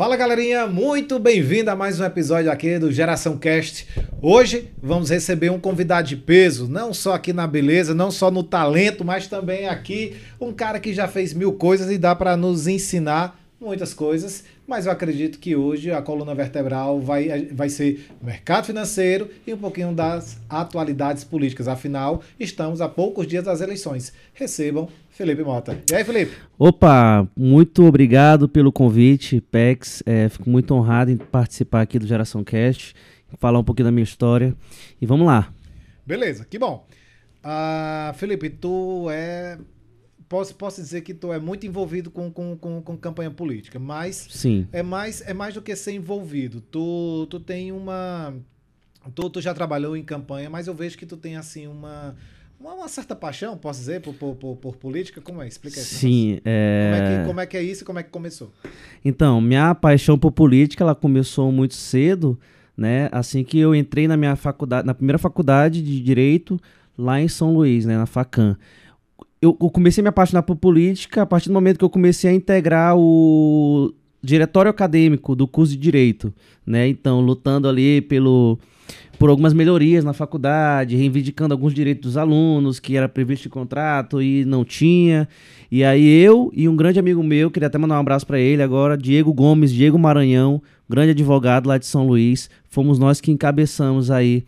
Fala galerinha, muito bem-vindo a mais um episódio aqui do Geração Cast. Hoje vamos receber um convidado de peso, não só aqui na beleza, não só no talento, mas também aqui um cara que já fez mil coisas e dá para nos ensinar muitas coisas, mas eu acredito que hoje a coluna vertebral vai, vai ser mercado financeiro e um pouquinho das atualidades políticas. Afinal, estamos a poucos dias das eleições. Recebam Felipe Mota. E aí, Felipe? Opa, muito obrigado pelo convite, Pex. É, fico muito honrado em participar aqui do Geração Cast, falar um pouquinho da minha história. E vamos lá. Beleza, que bom. Uh, Felipe, tu é posso, posso dizer que tu é muito envolvido com, com, com, com, campanha política, mas Sim. é mais é mais do que ser envolvido. Tu, tu tem uma tu, tu já trabalhou em campanha, mas eu vejo que tu tem assim uma uma, certa paixão, posso dizer, por, por, por, por política? Como é? Explica isso. Sim. É... Como, é que, como é que é isso e como é que começou? Então, minha paixão por política, ela começou muito cedo, né? Assim que eu entrei na minha faculdade, na primeira faculdade de Direito, lá em São Luís, né? Na FACAM eu, eu comecei a me apaixonar por política a partir do momento que eu comecei a integrar o diretório acadêmico do curso de Direito, né? Então, lutando ali pelo, por algumas melhorias na faculdade, reivindicando alguns direitos dos alunos que era previsto em contrato e não tinha. E aí eu e um grande amigo meu, queria até mandar um abraço para ele agora, Diego Gomes, Diego Maranhão, grande advogado lá de São Luís, fomos nós que encabeçamos aí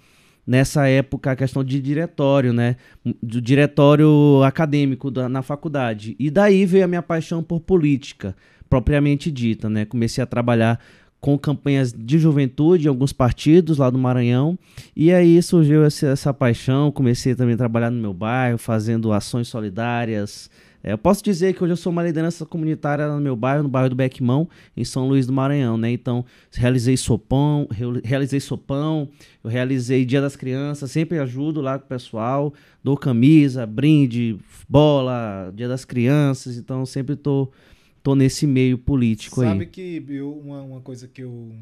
nessa época a questão de diretório, né? Do diretório acadêmico da, na faculdade. E daí veio a minha paixão por política, propriamente dita, né? Comecei a trabalhar com campanhas de juventude em alguns partidos lá do Maranhão. E aí surgiu essa, essa paixão. Comecei também a trabalhar no meu bairro, fazendo ações solidárias, é, eu posso dizer que hoje eu sou uma liderança comunitária no meu bairro, no bairro do Bequimão, em São Luís do Maranhão, né? Então, realizei sopão, realizei sopão, eu realizei Dia das Crianças, sempre ajudo lá com o pessoal, dou camisa, brinde, bola, Dia das Crianças, então sempre tô, tô nesse meio político Sabe aí. Sabe que eu, uma, uma coisa que eu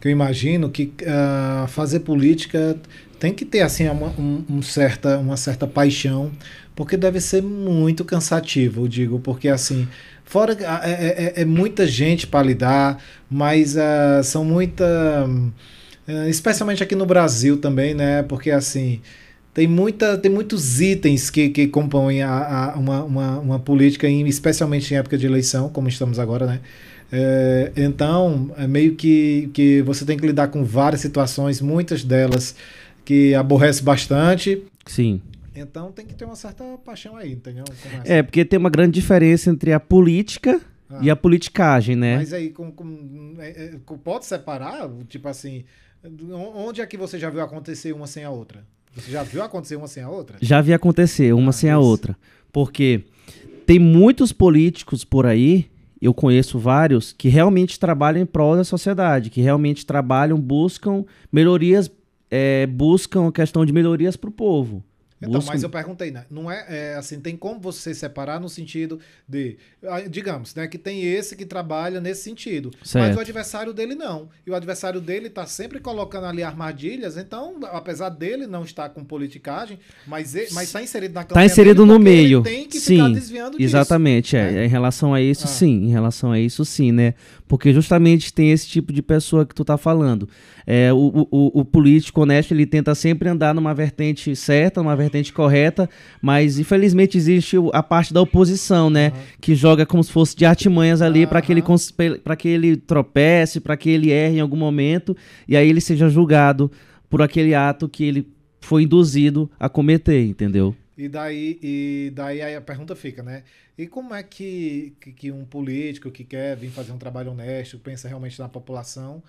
que eu imagino que uh, fazer política tem que ter assim uma, um, um certa, uma certa paixão porque deve ser muito cansativo, eu digo, porque assim, fora é, é, é, é muita gente para lidar, mas uh, são muita, uh, especialmente aqui no Brasil também, né? Porque assim tem, muita, tem muitos itens que, que compõem a, a uma, uma, uma, política, especialmente em época de eleição, como estamos agora, né? É, então, é meio que, que você tem que lidar com várias situações, muitas delas que aborrece bastante. Sim. Então tem que ter uma certa paixão aí, entendeu? É, é, porque tem uma grande diferença entre a política ah, e a politicagem, né? Mas aí, com, com, é, é, pode separar? Tipo assim, onde é que você já viu acontecer uma sem a outra? Você já viu acontecer uma sem a outra? Já vi acontecer uma ah, sem a outra. Porque tem muitos políticos por aí, eu conheço vários, que realmente trabalham em prol da sociedade, que realmente trabalham, buscam melhorias, é, buscam a questão de melhorias para o povo. Então, Busco... mas eu perguntei, né? Não é, é, assim, tem como você separar no sentido de, ah, digamos, né, que tem esse que trabalha nesse sentido, certo. mas o adversário dele não. E o adversário dele está sempre colocando ali armadilhas, então, apesar dele não estar com politicagem, mas mas está inserido na campanha. Está inserido no meio. tem que sim, ficar desviando disso. Exatamente, é. Né? Em relação a isso, ah. sim. Em relação a isso, sim, né? Porque justamente tem esse tipo de pessoa que tu tá falando. É, o, o, o político honesto, ele tenta sempre andar numa vertente certa, numa vertente correta, mas infelizmente existe a parte da oposição, né? Uhum. Que joga como se fosse de artimanhas ali uhum. para que, ele, que ele tropece, para que ele erre em algum momento e aí ele seja julgado por aquele ato que ele foi induzido a cometer, entendeu? E daí, e daí a pergunta fica, né? E como é que, que, que um político que quer vir fazer um trabalho honesto, pensa realmente na população,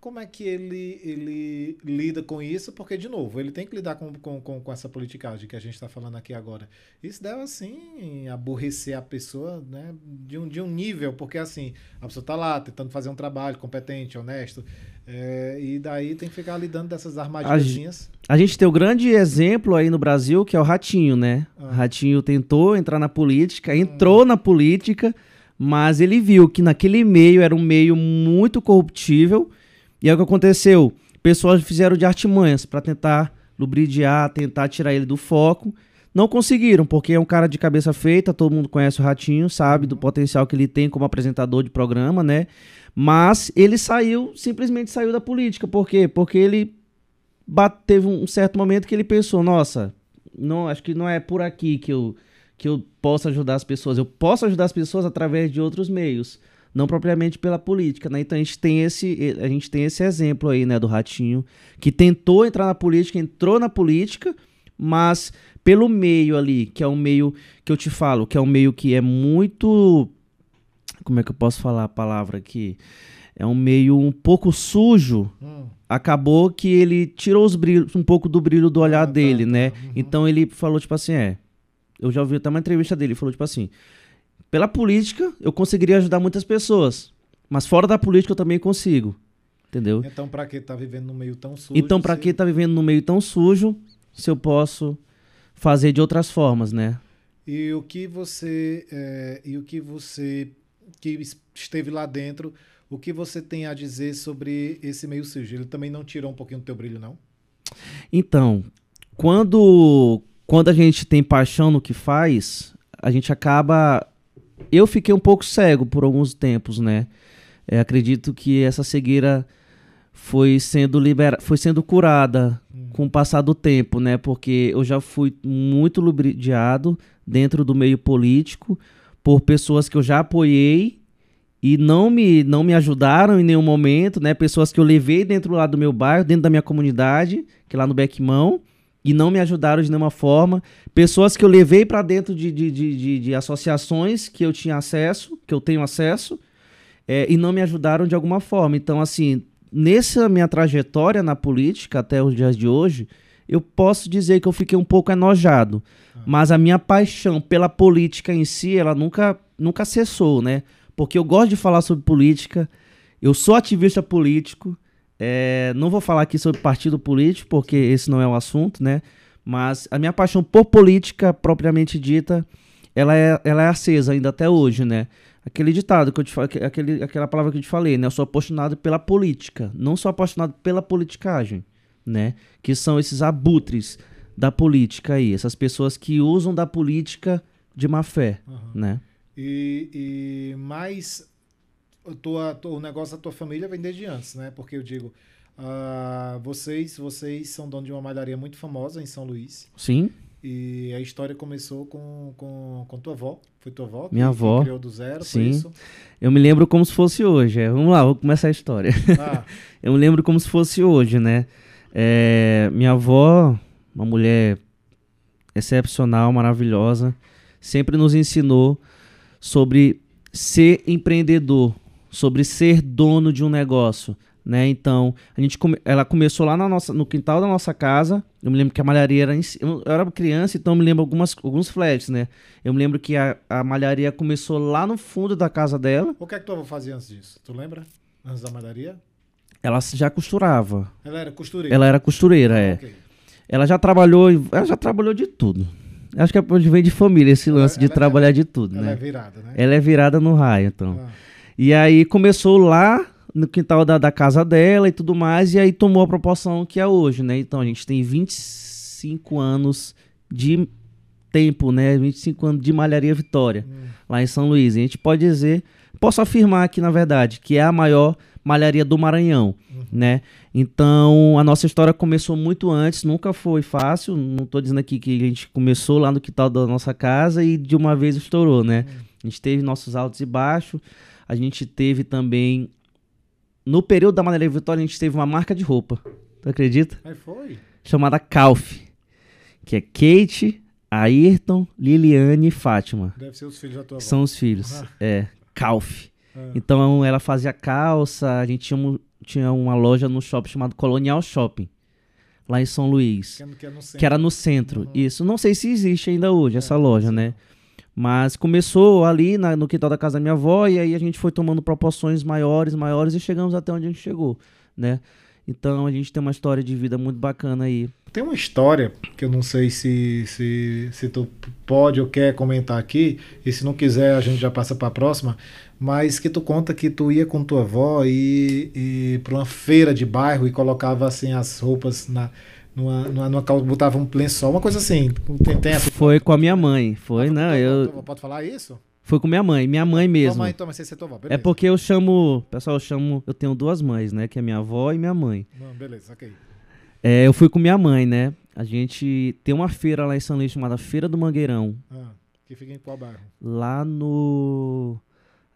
como é que ele, ele lida com isso? Porque, de novo, ele tem que lidar com, com, com, com essa politicagem que a gente está falando aqui agora. Isso deve, assim, aborrecer a pessoa né, de, um, de um nível, porque, assim, a pessoa está lá tentando fazer um trabalho competente, honesto, é, e daí tem que ficar lidando dessas armadilhas. A, a, gente tem o um grande exemplo aí no Brasil, que é o Ratinho, né? Ah. Ratinho tentou entrar na política, entrou hum. na política, mas ele viu que naquele meio era um meio muito corruptível e aí o que aconteceu? Pessoas fizeram de artimanhas para tentar lubridiar, tentar tirar ele do foco. Não conseguiram, porque é um cara de cabeça feita, todo mundo conhece o Ratinho, sabe do potencial que ele tem como apresentador de programa, né? Mas ele saiu, simplesmente saiu da política. Por quê? Porque ele teve um certo momento que ele pensou, nossa, não, acho que não é por aqui que eu, que eu posso ajudar as pessoas. Eu posso ajudar as pessoas através de outros meios, não propriamente pela política, né? Então a gente tem esse, a gente tem esse exemplo aí, né, do Ratinho, que tentou entrar na política, entrou na política, mas pelo meio ali, que é um meio que eu te falo, que é um meio que é muito como é que eu posso falar a palavra aqui? É um meio um pouco sujo. Hum. Acabou que ele tirou os brilhos, um pouco do brilho do olhar ah, tá, dele, tá, né? Tá. Uhum. Então ele falou, tipo assim, é. Eu já ouvi até uma entrevista dele, ele falou, tipo assim, pela política eu conseguiria ajudar muitas pessoas. Mas fora da política eu também consigo. Entendeu? Então, pra que tá vivendo no meio tão sujo? Então, pra se... que tá vivendo no meio tão sujo, se eu posso fazer de outras formas, né? E o que você. É, e o que você que esteve lá dentro, o que você tem a dizer sobre esse meio sujo? Ele também não tirou um pouquinho do teu brilho, não? Então, quando, quando a gente tem paixão no que faz, a gente acaba. Eu fiquei um pouco cego por alguns tempos, né? É, acredito que essa cegueira foi sendo libera... foi sendo curada hum. com o passar do tempo, né? Porque eu já fui muito lubridiado dentro do meio político por pessoas que eu já apoiei e não me, não me ajudaram em nenhum momento, né? Pessoas que eu levei dentro lá do meu bairro, dentro da minha comunidade, que é lá no Beckmão, e não me ajudaram de nenhuma forma. Pessoas que eu levei para dentro de, de, de, de, associações que eu tinha acesso, que eu tenho acesso, é, e não me ajudaram de alguma forma. Então, assim, nessa minha trajetória na política até os dias de hoje, eu posso dizer que eu fiquei um pouco enojado. Mas a minha paixão pela política em si, ela nunca, nunca cessou, né? Porque eu gosto de falar sobre política, eu sou ativista político, é, não vou falar aqui sobre partido político, porque esse não é o assunto, né? Mas a minha paixão por política, propriamente dita, ela é, ela é acesa ainda até hoje, né? Aquele ditado que eu te aquele, aquela palavra que eu te falei, né? Eu sou apaixonado pela política, não sou apaixonado pela politicagem, né? Que são esses abutres da política aí, essas pessoas que usam da política de má fé, uhum. né? E, e mais tua, o negócio da tua família vem desde antes, né? Porque eu digo, uh, vocês vocês são donos de uma malharia muito famosa em São Luís. Sim. E a história começou com, com, com tua avó. Foi tua avó Minha avó. criou do zero, Sim. Eu me lembro como se fosse hoje. É, vamos lá, vou começar a história. Ah. eu me lembro como se fosse hoje, né? É, minha avó uma mulher excepcional, maravilhosa, sempre nos ensinou sobre ser empreendedor, sobre ser dono de um negócio, né? Então, a gente come... ela começou lá na nossa, no quintal da nossa casa. Eu me lembro que a malharia era em... eu era criança, então eu me lembro algumas alguns flashes, né? Eu me lembro que a, a malharia começou lá no fundo da casa dela. O que é que tu avó fazia antes disso? Tu lembra? Antes da malharia? Ela já costurava. Ela era costureira. Ela era costureira, ah, é. Okay. Ela já trabalhou, ela já trabalhou de tudo. Acho que é vem de família esse lance ela, de ela, trabalhar ela, de tudo, ela né? é virada, né? Ela é virada no raio, então. Ah. E aí começou lá no quintal da, da casa dela e tudo mais, e aí tomou a proporção que é hoje, né? Então a gente tem 25 anos de tempo, né? 25 anos de Malharia Vitória, hum. lá em São Luís. E a gente pode dizer, posso afirmar aqui, na verdade, que é a maior malharia do Maranhão, uhum. né? Então, a nossa história começou muito antes, nunca foi fácil. Não estou dizendo aqui que a gente começou lá no quintal da nossa casa e de uma vez estourou, né? Uhum. A gente teve nossos altos e baixos. A gente teve também no período da Malharia Vitória, a gente teve uma marca de roupa. Tu acredita? Aí foi. Chamada Calf, que é Kate, Ayrton, Liliane e Fátima. Deve ser os filhos da tua avó. São os filhos. Ah. É, Calf. É. Então ela fazia calça, a gente tinha, um, tinha uma loja no shopping chamado Colonial Shopping, lá em São Luís. Que, é que, é que era no centro. Uhum. Isso. Não sei se existe ainda hoje essa é, loja, né? Mas começou ali na, no quintal da casa da minha avó e aí a gente foi tomando proporções maiores, maiores e chegamos até onde a gente chegou, né? Então a gente tem uma história de vida muito bacana aí. Tem uma história que eu não sei se, se, se tu pode ou quer comentar aqui, e se não quiser a gente já passa para a próxima, mas que tu conta que tu ia com tua avó e, e para uma feira de bairro e colocava assim as roupas na numa, numa, numa botava um lençol, uma coisa assim. Tem, tem essa... Foi com a minha mãe, foi, ah, não, eu... Pode falar isso? Foi com minha mãe, minha mãe mesmo. Tua mãe, tua mãe, sem ser tua avó, É porque eu chamo, pessoal, eu chamo, eu tenho duas mães, né, que é minha avó e minha mãe. Não, beleza, ok. É, eu fui com minha mãe, né? A gente tem uma feira lá em São Luís chamada Feira do Mangueirão, Ah, que fica em qual bairro? lá no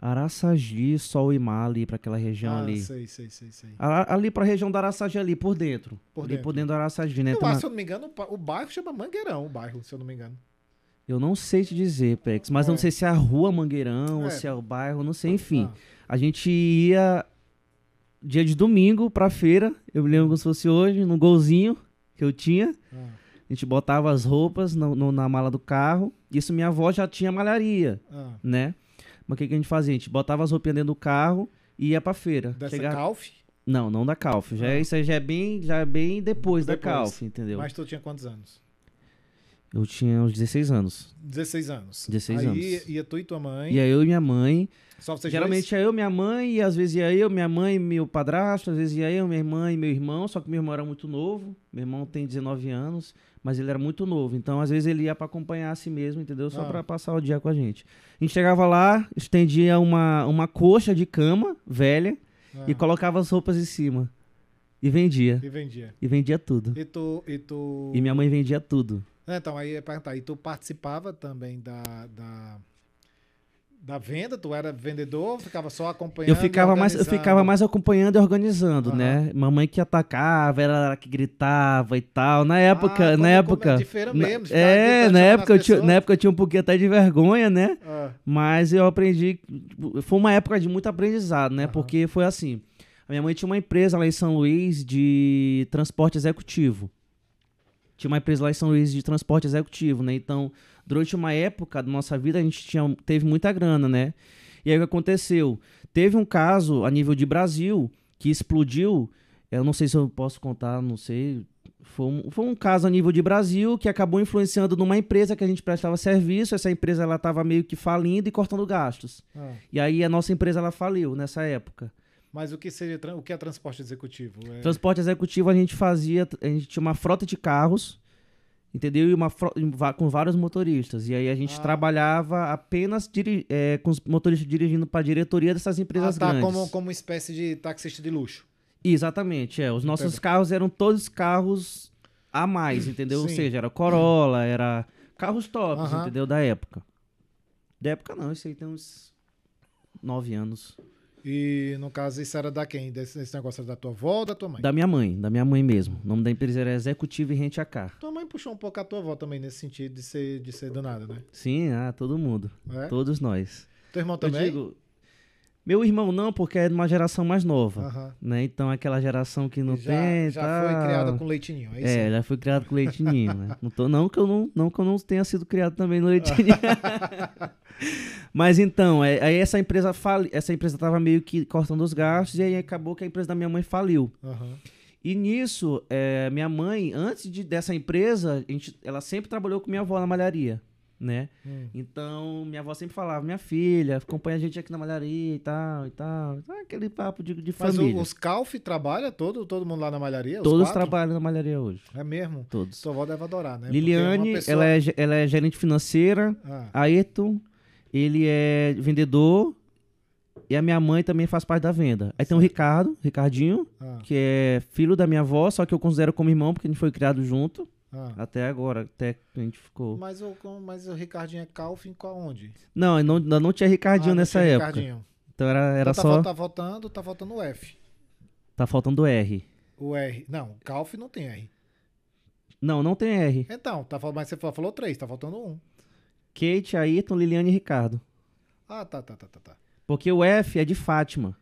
Araçagi, Sol e Mar, ali pra aquela região ah, ali. sei, sei, sei, sei. A- Ali pra região do Araçagi ali, por dentro. Por ali dentro. por dentro do Araçagi, né? Eu uma- se eu não me engano, o bairro chama Mangueirão, o bairro, se eu não me engano. Eu não sei te dizer, Pex, mas É. não sei se é a rua Mangueirão ou É. se é o bairro, não sei, enfim. Ah, A gente ia dia de domingo pra feira, eu me lembro como se fosse hoje, num golzinho que eu tinha. ah, A gente botava as roupas no- no- na mala do carro. Isso minha avó já tinha malharia, ah. né? Mas o que, que a gente fazia? A gente botava as roupinhas dentro do carro e ia pra feira. Dessa Chegava- Calf, Não, não da Calf. Já Ah. é, isso aí já é bem, já é bem depois, da Depois. Calf, entendeu? mas tu tinha quantos anos? Eu tinha uns 16 anos. 16 anos. 16 Aí anos. Ia, ia tu e tua mãe. E aí eu e minha mãe. Só vocês Geralmente ia eu, minha mãe, e às vezes ia eu, minha mãe e meu padrasto, às vezes ia eu, minha irmã e meu irmão, só que meu irmão era muito novo. Meu irmão tem 19 anos, mas ele era muito novo. Então, às vezes, ele ia pra acompanhar a si mesmo, entendeu? Só Ah. pra passar o dia com a gente. A gente chegava lá, estendia uma, uma coxa de cama velha dois? e Ah, colocava as roupas em cima. E vendia. E vendia. E vendia tudo. E tu. E, tu... E minha mãe vendia tudo. É, Então, aí perguntar, e tu participava também da, da, da venda? Tu era vendedor? Ficava só acompanhando? Eu ficava, mais, eu ficava mais acompanhando e organizando, Aham. né? Mamãe que atacava, era que gritava e tal. Na época, Ah, na época. de feira na- mesmo, de ficar é, na época, eu tinha, na época eu tinha um pouquinho até de vergonha, né? Ah, Mas eu aprendi. Foi uma época de muito aprendizado, né? Aham. Porque foi assim. A minha mãe tinha uma empresa lá em São Luís de transporte executivo. Tinha uma empresa lá em São Luís de transporte executivo, né? Então, durante uma época da nossa vida, a gente tinha, teve muita grana, né? E aí o que aconteceu? Teve um caso a nível de Brasil que explodiu. Eu não sei se eu posso contar, não sei. Foi um, foi um caso a nível de Brasil que acabou influenciando numa empresa que a gente prestava serviço. Essa empresa ela estava meio que falindo e cortando gastos. ah. E aí a nossa empresa ela faliu nessa época. Mas o que seria o que é transporte executivo? É... Transporte executivo a gente fazia, a gente tinha uma frota de carros, entendeu? E uma com vários motoristas. E aí a gente Ah. trabalhava apenas é, com os motoristas dirigindo para a diretoria dessas Ah, empresas tá, grandes. como, como espécie de taxista de luxo. Exatamente, é. Os nossos Entendo. carros eram todos carros a mais, entendeu? Ou Sim. seja, era Corolla, era carros tops, Aham. entendeu? Da época. Da época não, isso aí tem uns nove anos. E no caso, isso era da quem? Desse, esse negócio era da tua avó ou da tua mãe? Da minha mãe, da minha mãe mesmo. O nome da empresa era Executivo e Rente a Car. Tua mãe puxou um pouco a tua avó também nesse sentido de ser, de ser danada, né? Sim, ah, todo mundo. É? Todos nós. Teu irmão Eu também? digo, meu irmão não, porque é de uma geração mais nova. Aham. Né? Então aquela geração que não já tem. já tal. foi criada com leitinho, é isso? É, já fui criado com leite ninho, né? Não, tô, não, que eu não, não que eu não tenha sido criado também no leite ninho. Mas então, é, aí essa empresa fali, essa empresa tava meio que cortando os gastos e aí acabou que a empresa da minha mãe faliu. Aham. E nisso, é, minha mãe, antes de, dessa empresa, a gente, ela sempre trabalhou com minha avó na malharia, né? Hum. Então, minha avó sempre falava, minha filha, acompanha a gente aqui na malharia e tal, e tal. Ah, Aquele papo de, de Mas família. os Calf trabalha todo, todo mundo lá na malharia? os Todos quatro? trabalham na malharia hoje. É mesmo? Todos. Tua avó deve adorar, né? Liliane, pessoa- ela, é, ela é gerente financeira. Ah, Ayrton, ele é vendedor. E a minha mãe também faz parte da venda. Aí tem o Ricardo, Ricardinho, ah, que é filho da minha avó, só que eu considero como irmão, porque a gente foi criado junto. Ah. Até agora, até que a gente ficou. Mas, o, mas o Ricardinho é Calf em qual onde? Não, ainda não, não tinha Ricardinho Ah, não nessa tinha época. Ricardinho. Então era, era Então tá, só. tá voltando, tá voltando o F. Tá faltando R. O R. Não, Calf não tem R. Não, não tem R. Então, tá, mas você falou três, tá faltando um. Kate, Ayrton, Liliane e Ricardo. Ah, tá, tá, tá, tá. tá. Porque o F é de Fátima,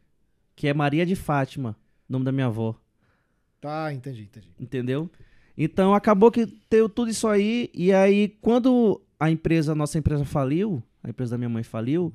que é Maria de Fátima, nome da minha avó. Tá, entendi, entendi. Entendeu? Então acabou que deu tudo isso aí. E aí, quando a empresa, a nossa empresa faliu, a empresa da minha mãe faliu,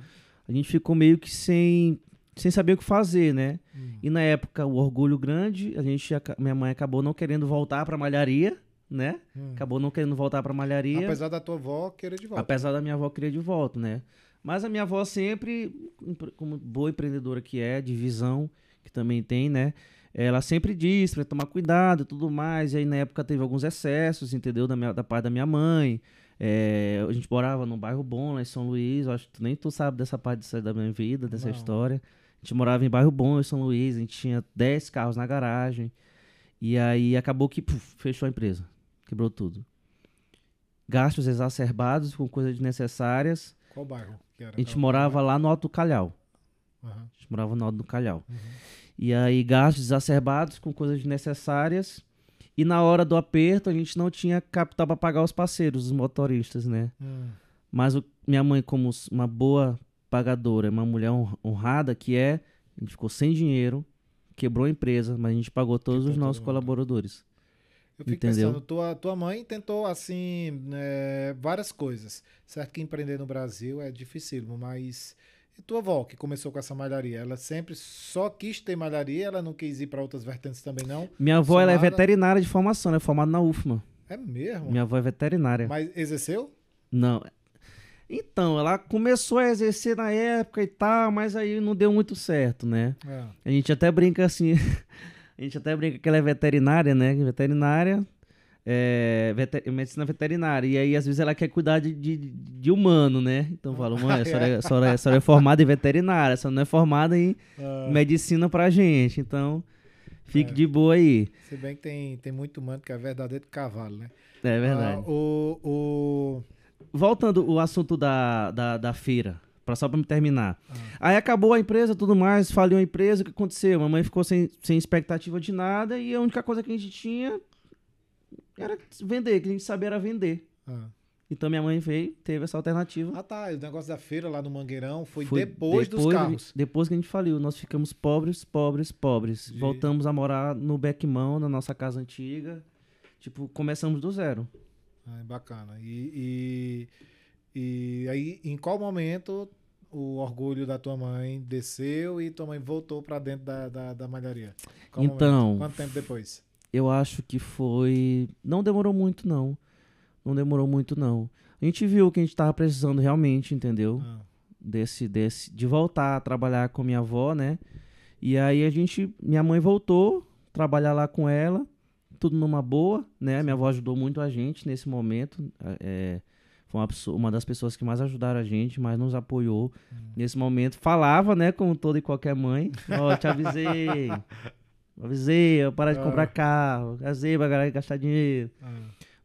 a gente ficou meio que sem, sem saber o que fazer, né? Hum. E na época, o orgulho grande, a gente, minha mãe acabou não querendo voltar pra malharia, né? Hum. Acabou não querendo voltar pra malharia. Apesar da tua avó querer de volta. Apesar da minha avó querer de volta, né? Mas a minha avó sempre, empre- como boa empreendedora que é, de visão, que também tem, né? Ela sempre disse pra tomar cuidado e tudo mais. E aí na época teve alguns excessos, entendeu? Da, minha, da parte da minha mãe. É, a gente morava num bairro bom lá em São Luís. Eu acho que nem tu sabe dessa parte da minha vida, dessa Não. história. A gente morava em bairro bom em São Luís. A gente tinha 10 carros na garagem. E aí acabou que puf, fechou a empresa. Quebrou tudo. Gastos exacerbados com coisas desnecessárias. Qual bairro? A gente morava lá no Alto do Calhau. Aham. A gente morava no Alto do Calhau. Uhum. E aí, gastos exacerbados com coisas desnecessárias. E na hora do aperto, a gente não tinha capital para pagar os parceiros, os motoristas, né? Hum. Mas o- minha mãe, como uma boa pagadora, uma mulher hon- honrada que é, a gente ficou sem dinheiro, quebrou a empresa, mas a gente pagou todos Quebrou os nossos todo colaboradores. Eu fico Entendeu? pensando, tua, tua mãe tentou, assim, é, várias coisas. Certo que empreender no Brasil é dificílimo, mas... E tua avó, que começou com essa malharia, ela sempre só quis ter malharia, ela não quis ir para outras vertentes também, não? Minha avó ela é veterinária de formação, ela é formada na UFMA. É mesmo? Minha avó é veterinária. Mas exerceu? Não. Então, ela começou a exercer na época e tal, mas aí não deu muito certo, né? É. A gente até brinca assim. a gente até brinca que ela é veterinária, né? Veterinária. É, vete- medicina veterinária. E aí, às vezes, ela quer cuidar de, de, de humano, né? Então eu falo, mãe, a senhora, é- a, senhora, é- a senhora é formada em veterinária, a senhora não é formada em Ah, medicina pra gente. Então, fique É. de boa aí. se bem que tem, tem muito humano que é verdadeiro cavalo, né? É verdade. Ah, o, o... Voltando o assunto da, da, da feira, pra, só pra me terminar. Ah. Aí acabou a empresa, tudo mais, faliu a empresa, o que aconteceu? Mamãe ficou sem, sem expectativa de nada e a única coisa que a gente tinha era vender, que a gente sabia era vender. Ah. Então minha mãe veio, teve essa alternativa. Ah, tá. O negócio da feira lá no Mangueirão foi, Foi depois, dos que a carros. depois que a gente faliu, nós ficamos pobres, pobres, pobres. De- Voltamos a morar no Beckmão, na nossa casa antiga. Tipo, começamos do zero. Ah, bacana. E, e, e aí, em qual momento o orgulho da tua mãe desceu e tua mãe voltou pra dentro da, da, da malharia? Qual Então- momento? Quanto tempo depois? Eu acho que foi. Não demorou muito, não. Não demorou muito, não. A gente viu que a gente tava precisando realmente, entendeu? Ah, Desse, desse, de voltar a trabalhar com minha avó, né? E aí a gente. Minha mãe voltou, trabalhar lá com ela, tudo numa boa, né? Minha avó ajudou muito a gente nesse momento. É, foi uma, pessoa- uma das pessoas que mais ajudaram a gente, mais nos apoiou nesse momento. Falava, né? Como toda e qualquer mãe. Ó, te avisei. Avisei, eu parar de Ah. comprar carro. Avisei pra galera gastar dinheiro. ah.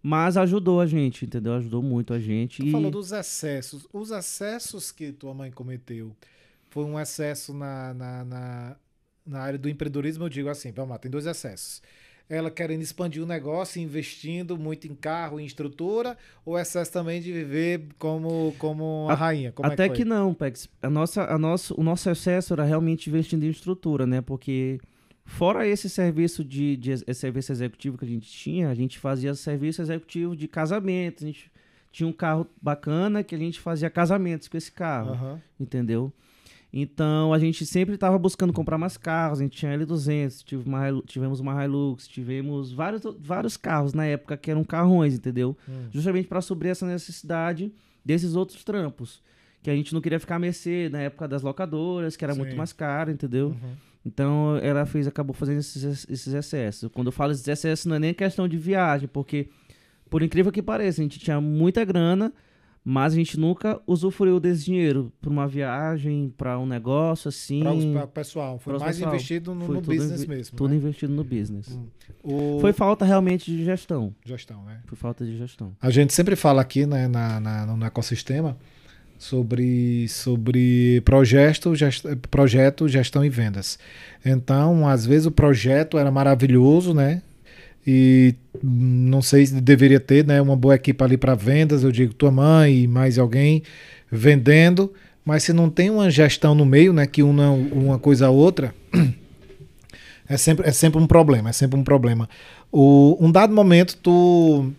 Mas ajudou a gente, entendeu? Ajudou muito a gente. Tu e... falou dos excessos. Os excessos que tua mãe cometeu foi um excesso na, na, na, na área do empreendedorismo, eu digo assim, vamos lá, tem dois excessos. Ela querendo expandir o negócio, investindo muito em carro, em estrutura, ou excesso também de viver como, como uma A- rainha? Como Até é que, que não, Pex. A nossa, a nosso, o nosso excesso era realmente investindo em estrutura, né? Porque fora esse serviço de, de esse serviço executivo que a gente tinha, a gente fazia serviço executivo de casamento. A gente tinha um carro bacana que a gente fazia casamentos com esse carro, Aham. entendeu? Então a gente sempre estava buscando comprar mais carros. A gente tinha L200, tive uma tivemos uma Hilux, tivemos vários, vários carros na época que eram carrões, entendeu? Hum. justamente para suprir essa necessidade desses outros trampos. Que a gente não queria ficar a mercê na época das locadoras, que era muito Sim. mais caro, entendeu? Uhum. Então ela fez, acabou fazendo esses, esses excessos. Quando eu falo esses excessos, não é nem questão de viagem, porque, por incrível que pareça, a gente tinha muita grana, mas a gente nunca usufruiu desse dinheiro para uma viagem, para um negócio assim. Para o pessoal, foi mais pessoal. investido no, no business invi- mesmo. Tudo né? investido no business. Hum. O... Foi falta realmente de gestão. gestão, né? Foi falta de gestão. A gente sempre fala aqui né, na, na- no ecossistema sobre, sobre projeto, gest, projeto, gestão e vendas. Então, às vezes o projeto era maravilhoso, né? E não sei se deveria ter né, uma boa equipe ali para vendas, eu digo tua mãe e mais alguém vendendo, mas se não tem uma gestão no meio, né, que una uma coisa a outra, é sempre, é sempre um problema, é sempre um problema. O, um dado momento, tu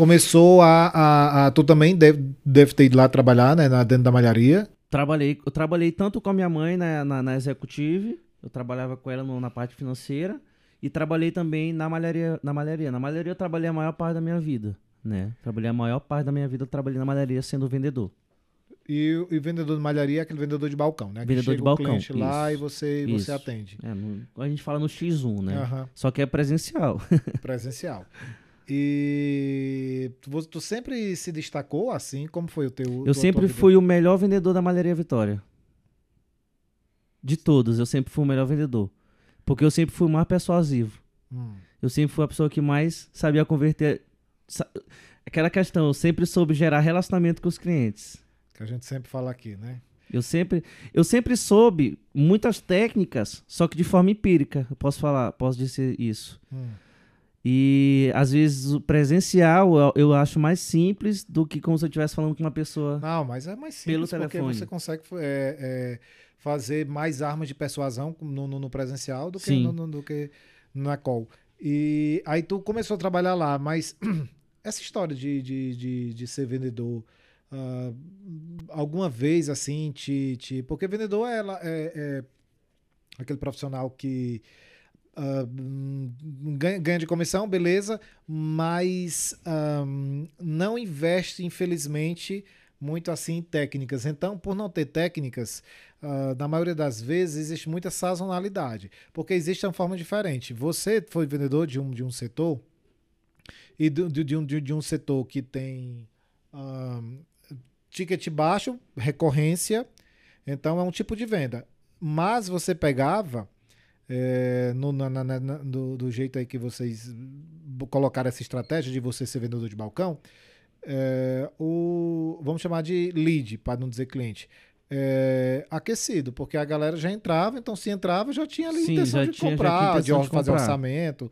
começou a, a, a- Tu também deve, deve ter ido lá trabalhar, né? dentro da malharia. Trabalhei, eu trabalhei tanto com a minha mãe na, na, na Executive, eu trabalhava com ela no- na parte financeira, e trabalhei também na malharia, na malharia. Na malharia eu trabalhei a maior parte da minha vida, né? Trabalhei a maior parte da minha vida, eu trabalhei na malharia sendo vendedor. E, o- e vendedor de malharia é aquele vendedor de balcão, né? Vendedor de balcão, cliente lá e isso, você, isso. você atende. É, no- a gente fala no X1, né? Aham, Só que é presencial. presencial. E tu, tu sempre se destacou assim? Como foi o teu? Eu sempre fui o melhor vendedor da Malharia Vitória. De todos, eu sempre fui o melhor vendedor. Porque eu sempre fui o mais persuasivo. Hum. Eu sempre fui a pessoa que mais sabia converter. Aquela questão, eu sempre soube gerar relacionamento com os clientes. Que a gente sempre fala aqui, né? Eu sempre, eu sempre soube muitas técnicas, só que de forma empírica. Eu posso falar, posso dizer isso. Hum. E às vezes o presencial eu, eu acho mais simples do que como se eu estivesse falando com uma pessoa. Não, mas é mais Pelo simples porque telefone. você consegue é, é, fazer mais armas de persuasão no, no- no presencial do que no, no- do que na call. E aí tu começou a trabalhar lá, mas essa história de, de, de, de ser vendedor, ah, alguma vez assim, te, te, porque vendedor é, é- é aquele profissional que hum, ganha, de comissão, beleza, mas ahm, não investe, infelizmente, muito assim em técnicas. Então, por não ter técnicas, ah, na maioria das vezes existe muita sazonalidade, porque existe uma forma diferente. Você foi vendedor de um, de um setor e do- de, de um, de, de um setor que tem ahm, ticket baixo, recorrência, então é um tipo de venda. Mas você pegava é, no- na- na- na- do, do jeito aí que vocês colocaram essa estratégia de você ser vendedor de balcão, é, o, vamos chamar de lead, para não dizer cliente. é, aquecido, porque a galera já entrava, então se entrava já tinha ali Sim, intenção de tinha- comprar, de, de fazer comprar. orçamento.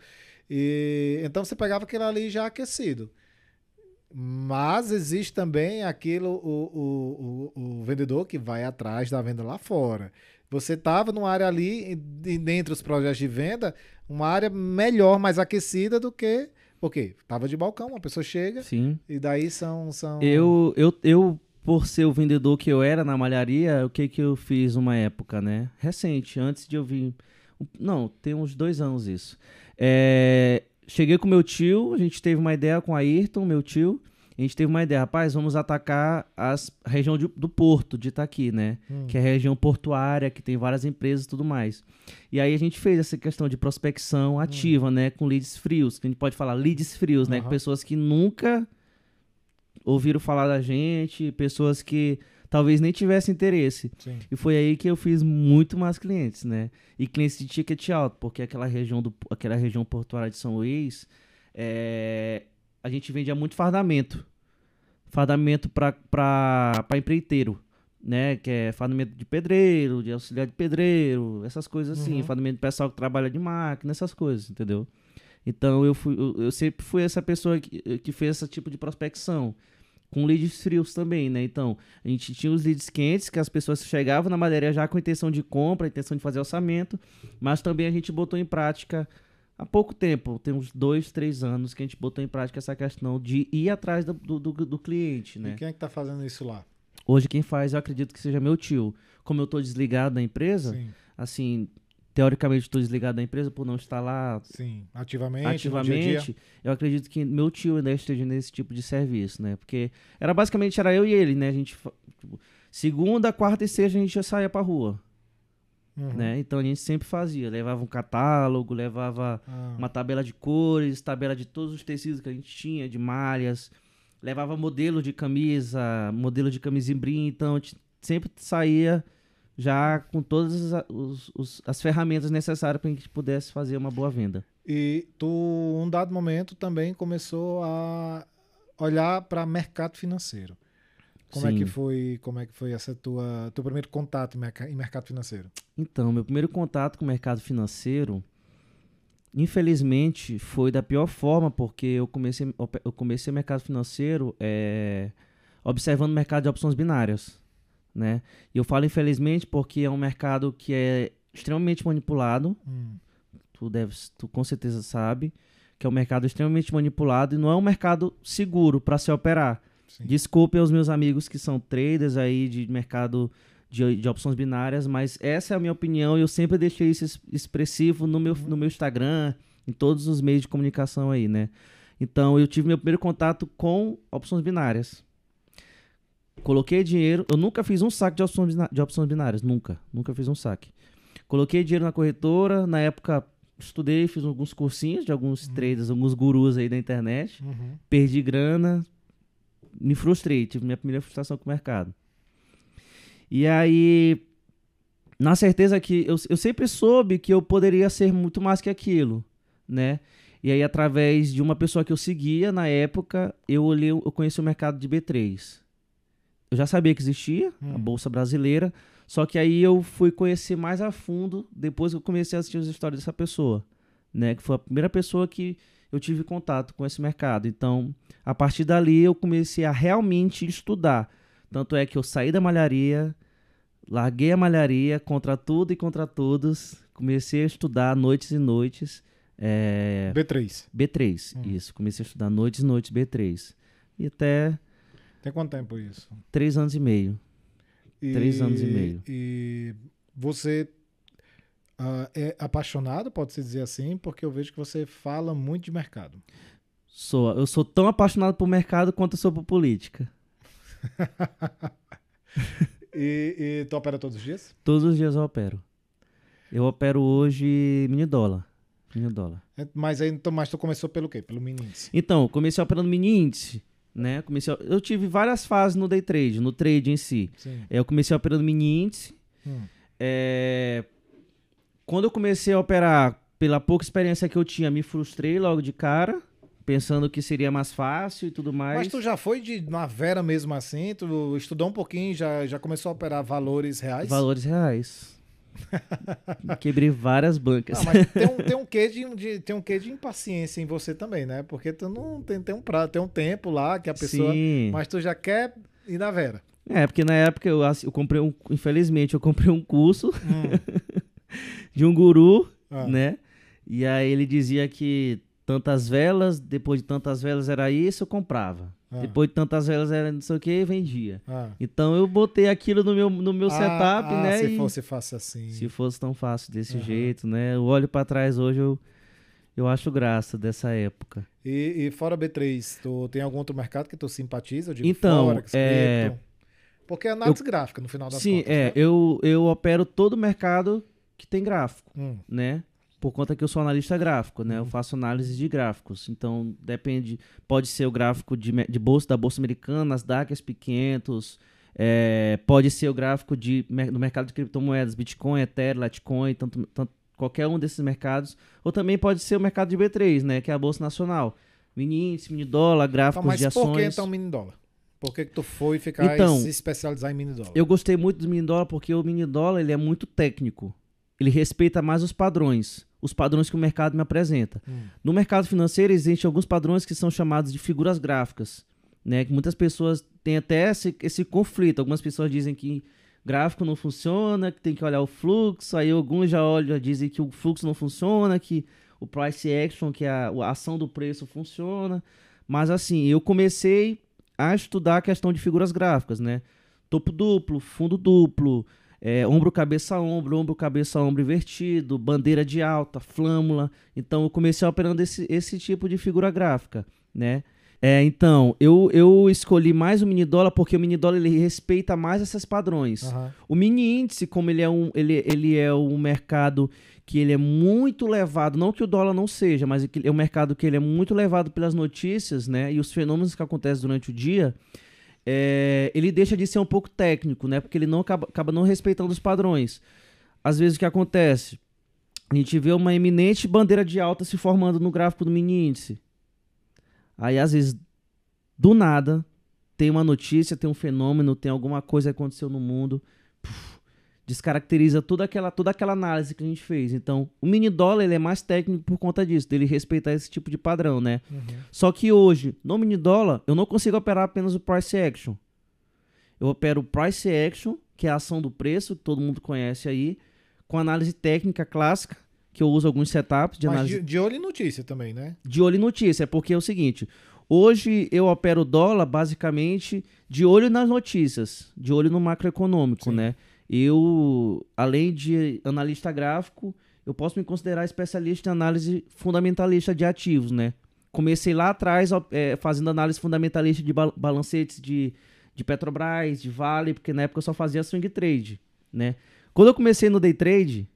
E, então você pegava aquele ali já aquecido. Mas existe também aquilo, o, o, o, o vendedor que vai atrás da venda lá fora. Você estava numa área ali, e- dentre os projetos de venda, uma área melhor, mais aquecida do que. Porque estava de balcão, uma pessoa chega, Sim. e daí são. são... Eu, eu, eu, por ser o vendedor que eu era na malharia, o que que eu fiz uma época, né? Recente, antes de eu vir. Não, tem uns dois anos isso. É, cheguei com meu tio, a gente teve uma ideia com a Ayrton, meu tio. A gente teve uma ideia, rapaz, vamos atacar as, a região de- do porto de Itaqui, né? Hum. Que é a região portuária, que tem várias empresas e tudo mais. E aí a gente fez essa questão de prospecção ativa, né? Com leads frios, que a gente pode falar leads frios, né? Com pessoas que nunca ouviram falar da gente, pessoas que talvez nem tivessem interesse. Sim. E foi aí que eu fiz muito mais clientes, né? E clientes de ticket alto, porque aquela região, do, aquela região portuária de São Luís, é, a gente vendia muito fardamento. Fardamento para empreiteiro, né? Que é fardamento de pedreiro, de auxiliar de pedreiro, essas coisas assim. Uhum. Fardamento de pessoal que trabalha de máquina, essas coisas, entendeu? Então eu, fui, eu, eu sempre fui essa pessoa que, que fez esse tipo de prospecção. Com leads frios também, né? Então, a gente tinha os leads quentes, que as pessoas chegavam na madeira já com intenção de compra, intenção de fazer orçamento, mas também a gente botou em prática há pouco tempo, tem uns dois, três anos que a gente botou em prática essa questão de ir atrás do, do, do- do cliente, né? E quem é que tá fazendo isso lá? Hoje quem faz, eu acredito que seja meu tio. Como eu tô desligado da empresa, Sim, assim, teoricamente estou desligado da empresa por não estar lá sim. Ativamente, no dia dia. ativamente, eu acredito que meu tio ainda esteja nesse tipo de serviço, né? Porque era basicamente era eu e ele, né? A gente tipo, segunda, quarta e sexta a gente já saía pra rua, Uhum. né? Então a gente sempre fazia, levava um catálogo, levava Ah, uma tabela de cores, tabela de todos os tecidos que a gente tinha, de malhas, levava modelo de camisa, modelo de camisa em brim, então a gente sempre saía já com todas as, os- os- as ferramentas necessárias para que a gente pudesse fazer uma boa venda. E tu, um dado momento, também começou a olhar para mercado financeiro. Como é Sim. que foi, como é que foi essa tua teu primeiro contato em, merca- em mercado financeiro? Então, meu primeiro contato com o mercado financeiro, infelizmente, foi da pior forma, porque eu comecei, eu comecei o mercado financeiro é, observando o mercado de opções binárias, né? E eu falo infelizmente porque é um mercado que é extremamente manipulado, Hum, tu, deve, tu com certeza sabe, que é um mercado extremamente manipulado e não é um mercado seguro para se operar. Sim. Desculpem aos meus amigos que são traders aí de mercado de, de opções binárias, mas essa é a minha opinião e eu sempre deixei isso es- expressivo no meu, no meu Instagram, em todos os meios de comunicação aí, né? Então eu tive meu primeiro contato com opções binárias. Coloquei dinheiro, eu nunca fiz um saque de opções, de opções binárias, nunca, nunca fiz um saque. Coloquei dinheiro na corretora, na época estudei, fiz alguns cursinhos de alguns traders, alguns gurus aí da internet. Uhum. Perdi grana, me frustrei, tive minha primeira frustração com o mercado. E aí, na certeza que eu, eu sempre soube que eu poderia ser muito mais que aquilo, né? E aí, através de uma pessoa que eu seguia na época, eu olhei, eu conheci o mercado de B3. Eu já sabia que existia, a Hum. Bolsa Brasileira, só que aí eu fui conhecer mais a fundo depois que eu comecei a assistir as histórias dessa pessoa, né? Que foi a primeira pessoa que eu tive contato com esse mercado. Então, a partir dali eu comecei a realmente estudar. Tanto é que eu saí da malharia, larguei a malharia contra tudo e contra todos, comecei a estudar noites e noites. é, B3. B3, Hum. isso. Comecei a estudar noites e noites B3. E até Tem quanto tempo isso? três anos e meio. E- Três anos e meio. E você ah, é apaixonado, pode-se dizer assim, porque eu vejo que você fala muito de mercado. Sou, eu sou tão apaixonado por mercado quanto eu sou por política. E, e tu opera todos os dias? Todos os dias eu opero. Eu opero hoje mini dólar. Mini dólar. É, Mas aí, então, mas tu começou pelo quê? Pelo mini índice. Então, comecei operando mini índice, né? Comecei, a- eu tive várias fases no day trade, no trade em si. Sim. Eu comecei operando mini índice. Hum. É, Quando eu comecei a operar, pela pouca experiência que eu tinha, me frustrei logo de cara, pensando que seria mais fácil e tudo mais. Mas tu já foi de na Vera mesmo assim? Tu estudou um pouquinho, já, já começou a operar valores reais? Valores reais. Quebrei várias bancas. Ah, mas tem um, tem, um quê de, de- tem um quê de impaciência em você também, né? Porque tu não tem, tem um prazo, tem um tempo lá que a pessoa. Sim. Mas tu já quer ir na Vera. É, porque na época eu, eu comprei um. Infelizmente, eu comprei um curso de um guru, Ah. né? E aí ele dizia que tantas velas, depois de tantas velas era isso, eu comprava. Ah. Depois de tantas velas era não sei o que, vendia. Ah. Então eu botei aquilo no meu, no meu setup, Ah, né? Se fosse fácil assim. se fosse tão fácil desse Aham. jeito, né? Eu olho pra trás hoje, eu, eu acho graça dessa época. E, e fora B3, tu tem algum outro mercado que tu simpatiza? Eu digo Então, Forex, é-? Porque é análise gráfica, no final das Sim, contas. é, né? eu, eu opero todo mercado que tem gráfico. Hum, né? Por conta que eu sou analista gráfico, né? Eu Uhum. faço análise de gráficos. Então, depende. Pode ser o gráfico de, de bolsa da Bolsa Americana, Nasdaq, SP500. é, pode ser o gráfico de, do mercado de criptomoedas, Bitcoin, Ethereum, Litecoin, tanto, tanto, qualquer um desses mercados. Ou também pode ser o mercado de B3, né? Que é a Bolsa Nacional. Mini índice, mini dólar, Tá, gráficos mas de ações. por que então mini dólar? Por que, que tu foi ficar Então, se especializar em mini dólar? Eu gostei muito do mini dólar porque o mini dólar ele é muito técnico. Ele respeita mais os padrões, os padrões que o mercado me apresenta. Hum. No mercado financeiro existem alguns padrões que são chamados de figuras gráficas, né? Que muitas pessoas têm até esse, esse conflito. Algumas pessoas dizem que gráfico não funciona, que tem que olhar o fluxo. Aí alguns já olham, dizem que o fluxo não funciona, que o price action, que é a, a ação do preço funciona. Mas assim, eu comecei a estudar a questão de figuras gráficas, né? Topo duplo, fundo duplo, é, ombro, cabeça, ombro, ombro, cabeça, ombro invertido, bandeira de alta, flâmula. Então eu comecei operando esse, esse tipo de figura gráfica, né? É, então, eu, eu escolhi mais o mini dólar porque o mini dólar ele respeita mais esses padrões. Aham. O mini índice, como ele é um, ele, ele é um mercado que ele é muito levado, não que o dólar não seja, mas que é um mercado que ele é muito levado pelas notícias, né, e os fenômenos que acontecem durante o dia, é, ele deixa de ser um pouco técnico, né, porque ele não acaba, acaba não respeitando os padrões. Às vezes o que acontece? A gente vê uma eminente bandeira de alta se formando no gráfico do mini índice. Aí, às vezes, do nada, tem uma notícia, tem um fenômeno, tem alguma coisa que aconteceu no mundo, puf, descaracteriza toda aquela, toda aquela análise que a gente fez. Então, o mini dólar ele é mais técnico por conta disso, dele respeitar esse tipo de padrão, né? Uhum. Só que hoje, no mini dólar, eu não consigo operar apenas o price action. Eu opero o price action, que é a ação do preço, que todo mundo conhece aí, com análise técnica clássica, que eu uso alguns setups de Mas análise de, de olho em notícia também, né? de olho em notícia, é porque é o seguinte, hoje eu opero o dólar basicamente de olho nas notícias, de olho no macroeconômico, Sim. né? Eu, além de analista gráfico, eu posso me considerar especialista em análise fundamentalista de ativos, né? Comecei lá atrás é, fazendo análise fundamentalista de bal- balancetes de, de Petrobras, de Vale, porque na época eu só fazia swing trade, né? Quando eu comecei no day trade,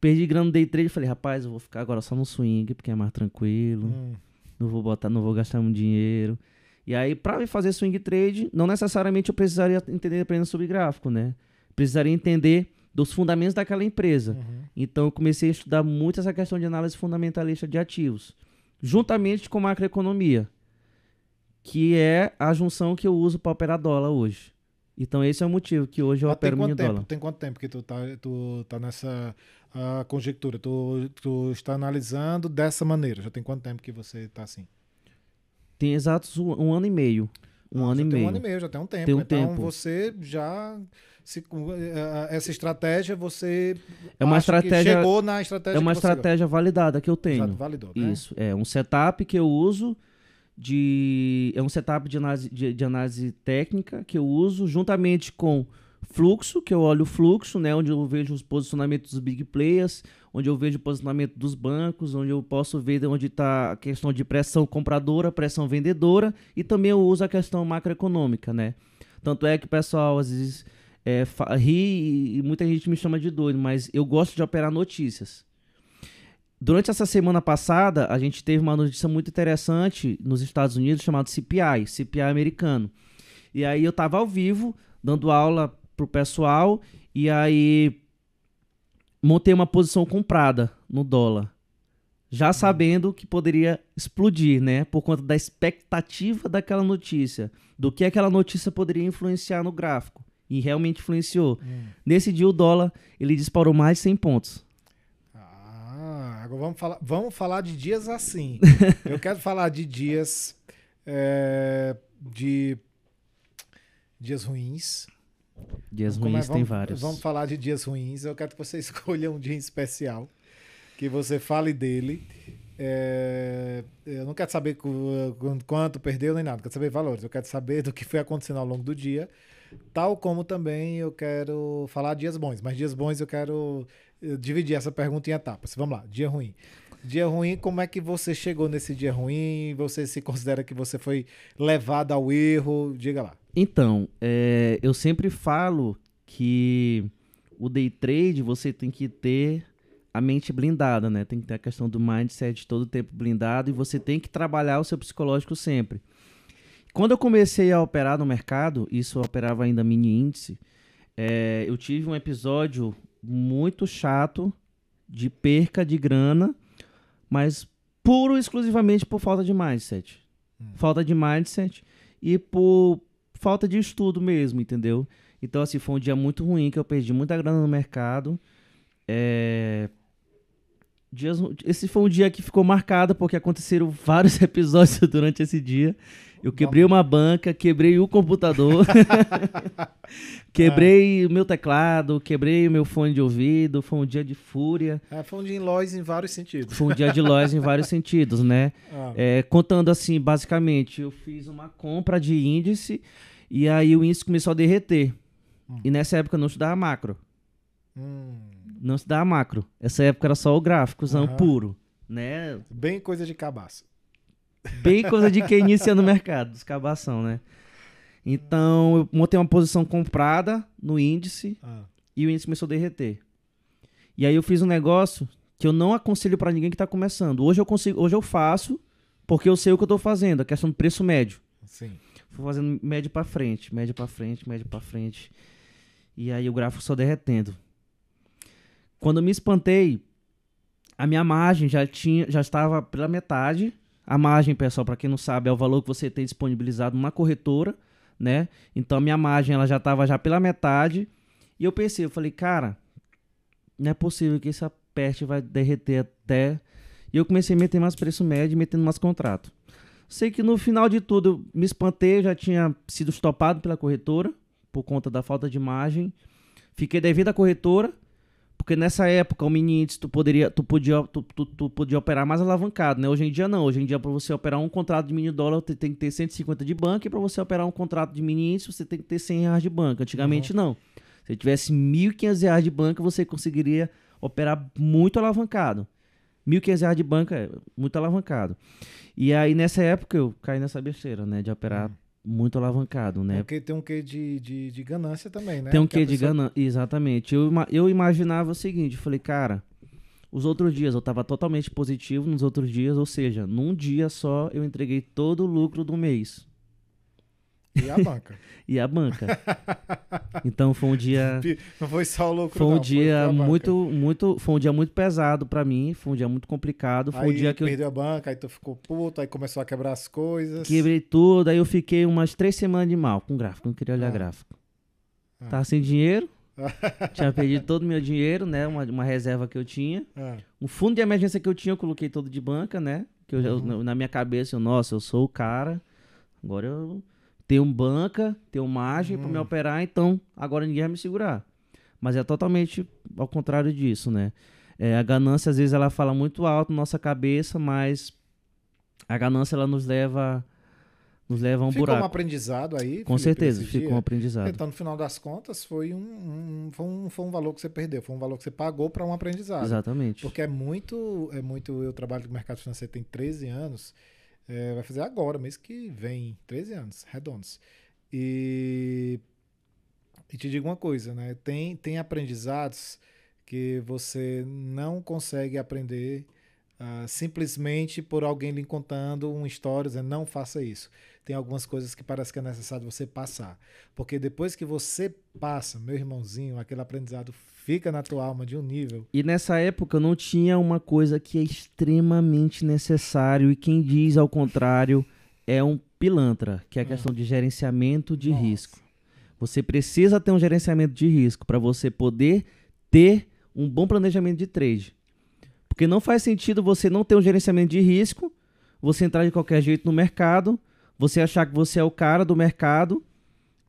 perdi grana no day trade, falei, rapaz, eu vou ficar agora só no swing, porque é mais tranquilo. Hum. Não vou botar, não vou gastar muito dinheiro. E aí, pra fazer swing trade, não necessariamente eu precisaria entender apenas sobre gráfico, né? Precisaria entender dos fundamentos daquela empresa. Uhum. Então eu comecei a estudar muito essa questão de análise fundamentalista de ativos, juntamente com macroeconomia, que é a junção que eu uso para operar dólar hoje. Então esse é o motivo que hoje eu Mas tem opero mini quanto tempo? dólar. Tem quanto tempo que tu tá, tu tá nessa ah, conjectura? Tu, tu está analisando dessa maneira? Já tem quanto tempo que você tá assim? Tem exatos um, um ano e meio. Um Ah, ano e tem meio. um ano e meio, já tem um tempo. Tem um então tempo. você já. Se, eh, essa estratégia, você. É uma estratégia- Chegou na estratégia É uma estratégia validada que eu já tenho. validou, né? Isso, é um setup que eu uso de é um setup de análise, de, de análise técnica que eu uso juntamente com fluxo, que eu olho o fluxo, né, onde eu vejo os posicionamentos dos big players, onde eu vejo o posicionamento dos bancos, onde eu posso ver onde está a questão de pressão compradora, pressão vendedora, e também eu uso a questão macroeconômica, né? Tanto é que pessoal às vezes é, ri e, muita gente me chama de doido, mas eu gosto de operar notícias. Durante essa semana passada, a gente teve uma notícia muito interessante nos Estados Unidos chamado CPI, CPI americano. E aí eu tava ao vivo, dando aula pro pessoal, e aí montei uma posição comprada no dólar. Já sabendo que poderia explodir, né? Por conta da expectativa daquela notícia. Do que aquela notícia poderia influenciar no gráfico. E realmente influenciou. Hum. Nesse dia o dólar, ele disparou mais de 100 pontos. Ah, agora vamos falar, vamos falar de dias assim. Eu quero falar de dias é, de dias ruins. Dias é- ruins tem vamos- vários. Vamos falar de dias ruins. Eu quero que você escolha um dia especial, que você fale dele. É, eu não quero saber quanto perdeu nem nada, quero saber valores. Eu quero saber do que foi acontecendo ao longo do dia, tal como também eu quero falar dias bons. Mas dias bons eu quero eh, dividir essa pergunta em etapas. Vamos lá, dia ruim. Dia ruim, como é que você chegou nesse dia ruim? Você se considera que você foi levado ao erro? Diga lá. Então, é, eu sempre falo que o day trade você tem que ter a mente blindada, né? Tem que ter a questão do mindset todo o tempo blindado e você tem que trabalhar o seu psicológico sempre. Quando eu comecei a operar no mercado, isso eu operava ainda mini índice, é, eu tive um episódio muito chato de perca de grana, mas puro e exclusivamente por falta de mindset. Falta de mindset e por falta de estudo mesmo, entendeu? Então, assim, foi um dia muito ruim que eu perdi muita grana no mercado. É, dias, esse foi um dia que ficou marcado porque aconteceram vários episódios durante esse dia. Eu quebrei uma banca, quebrei o computador, quebrei o meu teclado, quebrei o meu fone de ouvido. Foi um dia de fúria. É, foi um dia em Lois em vários sentidos. Foi um dia de lojas em vários sentidos, né? Ah, É, contando assim, basicamente, eu fiz uma compra de índice e aí o índice começou a derreter. E nessa época eu não estudava macro. hum, Não estudava macro. Essa época era só o gráficozão Aham. puro. Né? bem coisa de cabaço. Bem coisa de quem inicia no mercado, descabação, né? Então eu montei uma posição comprada no índice Ah, e o índice começou a derreter. E aí eu fiz um negócio que eu não aconselho pra ninguém que tá começando. Hoje eu consigo, hoje eu faço porque eu sei o que eu tô fazendo, a questão do preço médio. sim. Fui fazendo médio pra frente, médio pra frente, médio pra frente. E aí o gráfico só derretendo. Quando me espantei, a minha margem já tinha, já estava pela metade. A margem, pessoal, para quem não sabe, é o valor que você tem disponibilizado numa corretora, né? Então a minha margem ela já estava já pela metade. E eu pensei, eu falei, cara, não é possível que essa peste vai derreter até. E eu comecei a meter mais preço médio, metendo mais contrato. Sei que no final de tudo eu me espantei, já tinha sido estopado pela corretora por conta da falta de margem. Fiquei devendo à corretora, porque nessa época o mini índice tu poderia, tu podia, tu, tu, tu podia operar mais alavancado, né? Hoje em dia não. Hoje em dia para você operar um contrato de mini dólar, você tem que ter 150 de banca e para você operar um contrato de mini índice, você tem que ter 100 reais de banca. Antigamente não. Se tivesse 1.500 reais de banca, você conseguiria operar muito alavancado. 1.500 reais de banca é muito alavancado. E aí, nessa época, eu caí nessa besteira, né? De operar muito alavancado, né? Porque tem um quê de, de, de ganância também, né? Tem um quê de pessoa- ganância. Exatamente. Eu, eu imaginava o seguinte, falei, cara, Os outros dias eu estava totalmente positivo, nos outros dias, ou seja, num dia só eu entreguei todo o lucro do mês. E a banca. e a banca. Então foi um dia. Não foi só o lucro. Foi um não, dia foi muito, muito. Foi um dia muito pesado para mim. Foi um dia muito complicado. Foi aí um dia que perdeu eu a banca, aí tu ficou puto, aí começou a quebrar as coisas. quebrei tudo. Aí eu fiquei umas três semanas de mal com gráfico. Não queria olhar Ah. gráfico. Ah. Tava sem dinheiro. tinha perdido todo o meu dinheiro, né? Uma, uma reserva que eu tinha. Ah, Um fundo de emergência que eu tinha, eu coloquei todo de banca, né? Que eu, Uhum. na minha cabeça, eu, nossa, eu sou o cara. Agora eu tenho banca, tenho margem pra me Hum. operar, então agora ninguém vai me segurar. Mas é totalmente ao contrário disso, né? É, a ganância, às vezes, ela fala muito alto na nossa cabeça, mas a ganância, ela nos leva, nos leva a um ficou um buraco. aprendizado aí. Com Felipe, certeza, ficou um aprendizado. Então, no final das contas, foi um, um- foi um, foi um valor que você perdeu, foi um valor que você pagou para um aprendizado. Exatamente. Porque é muito, é muito. Eu trabalho no mercado financeiro tem 13 anos. É, vai fazer agora, mês que vem, 13 anos, redondos. E, e te digo uma coisa, né? Tem, tem aprendizados que você não consegue aprender ah, simplesmente por alguém lhe contando uma história, dizendo não faça isso. Tem algumas coisas que parece que é necessário você passar. Porque depois que você passa, meu irmãozinho, aquele aprendizado fica na tua alma de um nível. E nessa época não tinha uma coisa que é extremamente necessário e quem diz ao contrário é um pilantra, que é a questão de gerenciamento de Nossa. risco. Você precisa ter um gerenciamento de risco para você poder ter um bom planejamento de trade. Porque não faz sentido você não ter um gerenciamento de risco, você entrar de qualquer jeito no mercado, você achar que você é o cara do mercado,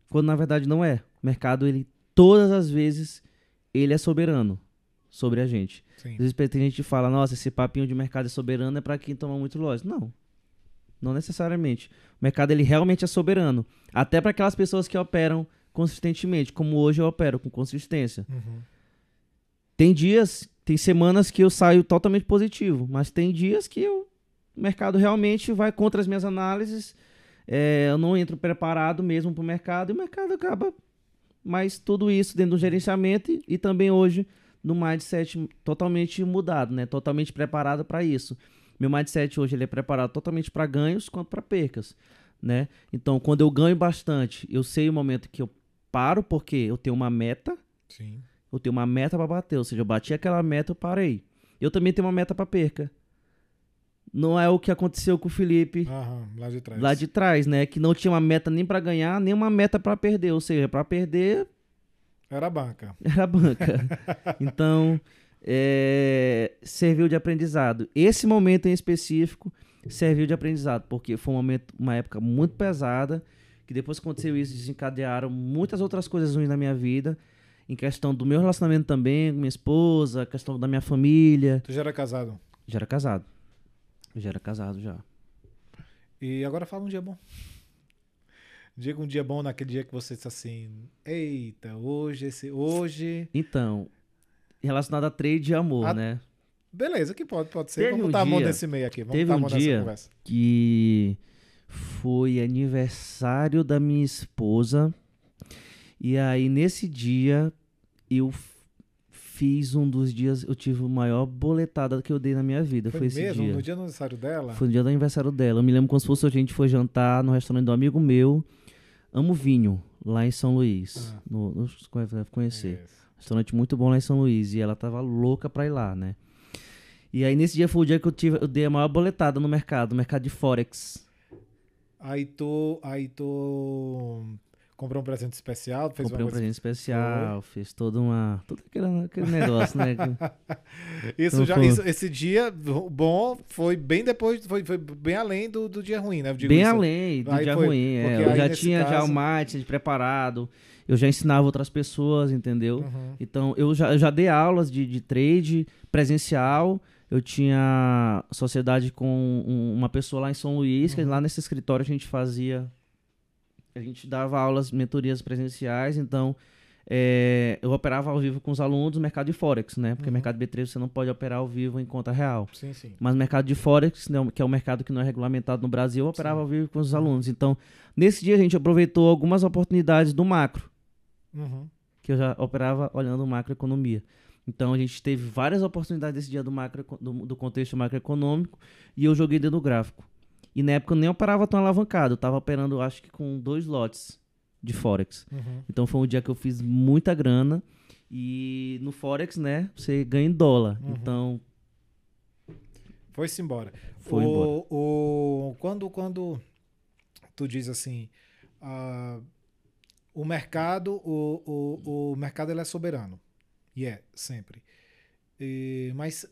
quando na verdade não é. O mercado, ele todas as vezes, ele é soberano sobre a gente. Sim. Às vezes tem gente que fala, nossa, esse papinho de mercado é soberano é para quem toma muito loja. Não. Não necessariamente. O mercado ele realmente é soberano. Até para aquelas pessoas que operam consistentemente, como hoje eu opero com consistência. Uhum. Tem dias, tem semanas que eu saio totalmente positivo, mas tem dias que eu- o mercado realmente vai contra as minhas análises. é, eu não entro preparado mesmo para o mercado e o mercado acaba. Mas tudo isso dentro do gerenciamento e, e também hoje no mindset totalmente mudado, né? Totalmente preparado para isso. Meu mindset hoje ele é preparado totalmente para ganhos quanto para percas, né? Então, quando eu ganho bastante, eu sei o momento que eu paro porque eu tenho uma meta Sim. Eu tenho uma meta para bater, ou seja, eu bati aquela meta, eu parei. Eu também tenho uma meta para perca. Não é o que aconteceu com o Felipe Aham, lá de trás. lá de trás, né? Que não tinha uma meta nem para ganhar, nem uma meta para perder, ou seja, para perder Era a banca. era a banca. então, é, serviu de aprendizado. Esse momento em específico serviu de aprendizado, porque foi um momento, uma época muito pesada, que depois que aconteceu isso, desencadearam muitas outras coisas ruins na minha vida, em questão do meu relacionamento também com minha esposa, questão da minha família. Tu já era casado. Já era casado. Já era casado já. E agora fala um dia bom. Diga um dia bom naquele dia que você disse assim: Eita, hoje, esse, hoje. Então, relacionado a trade e amor, A- né? Beleza, que pode, pode ser. Teve Vamos um botar a mão dia- nesse meio aqui. Vamos teve um dia- conversa. que foi aniversário da minha esposa. E aí, nesse dia, eu fiz um dos dias, eu tive a maior boletada que eu dei na minha vida. Foi, Foi, esse mesmo? dia. No dia do aniversário dela? Foi no dia do aniversário dela. Eu me lembro como se fosse a gente foi jantar no restaurante do amigo meu, Amo Vinho, lá em São Luís. Ah. No, no, você deve conhecer. Isso. Restaurante muito bom lá em São Luís. E ela tava louca pra ir lá, né? E aí, nesse dia foi o dia que eu, tive, eu dei a maior boletada no mercado, no mercado de Forex. Aí tu, aí tu comprou um presente especial, fez Comprei um presente especial, fiz toda uma. Todo aquele, aquele negócio, né? Isso Não já, foi. isso- esse dia bom foi bem depois, foi, foi bem além do, do dia ruim, né? Bem isso. além do Aí dia foi, ruim. é. Eu já tinha já caso- o mindset preparado, eu já ensinava outras pessoas, entendeu? Uhum. Então, eu já, eu já dei aulas de, de trade presencial. Eu tinha sociedade com um- uma pessoa lá em São Luís, que Uhum. lá nesse escritório a gente fazia. A gente dava aulas, mentorias presenciais. Então, é, eu operava ao vivo com os alunos no mercado de Forex, né? Porque Uhum. mercado B3 você não pode operar ao vivo em conta real. Sim, sim. Mas o mercado de Forex, né, que é um mercado que não é regulamentado no Brasil, eu operava Sim. ao vivo com os alunos. Então, nesse dia a gente aproveitou algumas oportunidades do macro Uhum. que eu já operava olhando macroeconomia. Então a gente teve várias oportunidades desse dia do, macro, do, do contexto macroeconômico e eu joguei dentro do gráfico. E na época eu nem operava tão alavancado, eu tava operando acho que com dois lotes de Forex. Uhum. Então foi um dia que eu fiz muita grana. E no Forex, né, você ganha em dólar. Uhum. Então Foi-se embora. Foi o, embora. O, quando, quando tu diz assim, ah, o mercado, o, o, o mercado ele é soberano. E é, sempre. E- mas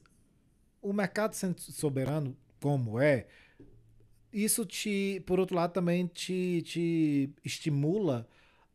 o mercado sendo soberano, como é, isso te, por outro lado, também te, te estimula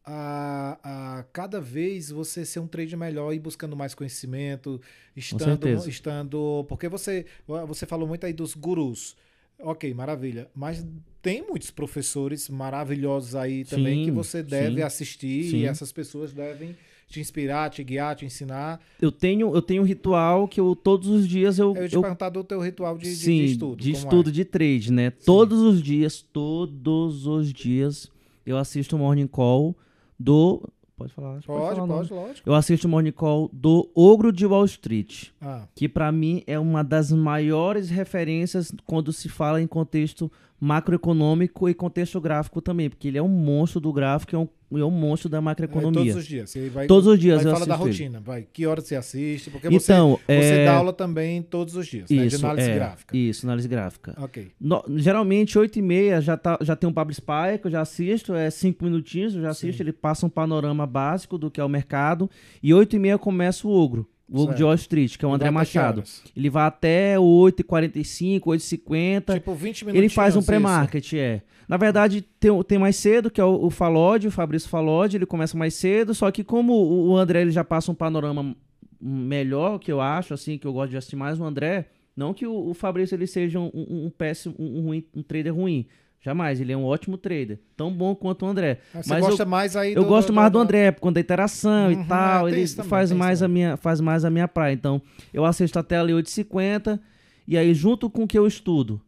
a, a cada vez você ser um trader melhor e buscando mais conhecimento, estando, estando. Porque você, você falou muito aí dos gurus. Ok, maravilha. Mas tem muitos professores maravilhosos aí também que Sim, você deve sim, assistir sim. e essas pessoas devem te inspirar, te guiar, te ensinar. eu tenho, eu tenho um ritual que eu todos os dias eu, Eu ia te eu perguntar do teu ritual de, de- Sim, de estudo. de como estudo é? de trade, né? Todos os dias, todos os dias eu assisto o morning call do pode falar, Pode, falar o nome. pode, lógico. Eu assisto o morning call do Ogro de Wall Street, Ah, que pra mim é uma das maiores referências quando se fala em contexto macroeconômico e contexto gráfico também, porque ele é um monstro do gráfico e é um, é um monstro da é macroeconomia. todos os dias. Você vai, Todos os dias vai eu fala da assisto ele. rotina, vai. Que hora você assiste? Porque você, Então, você é... dá aula também todos os dias, né? De isso, análise é, gráfica. Isso, análise gráfica. Ok. No- geralmente, 8 e meia já, tá, já tem um Pablo Spy que eu já assisto, é 5 minutinhos, eu já assisto, Sim. ele passa um panorama básico do que é o mercado. E 8 e meia começa o Ogro, o Certo. de Wall Street, que é o André Machado. Ele vai até 8h45, 8h50. Tipo, 20 minutos. ele faz um pré-market, é. Na verdade, tem, tem mais cedo, que é o, o Falode, o Fabrício Falode, ele começa mais cedo, só que como o, o André ele já passa um panorama melhor, que eu acho, assim, que eu gosto de assistir mais o André, não que o, o Fabrício ele seja um, um, um péssimo, um, um ruim- um trader ruim. Jamais, ele é um ótimo trader. Tão bom quanto o André. Você Mas gosta eu, mais aí eu gosto mais do André, por conta da interação Uhum, e tal. é, ele também, faz, mais a minha, faz mais a minha praia. Então, eu assisto até ali 8h50. E aí, junto com o que eu estudo,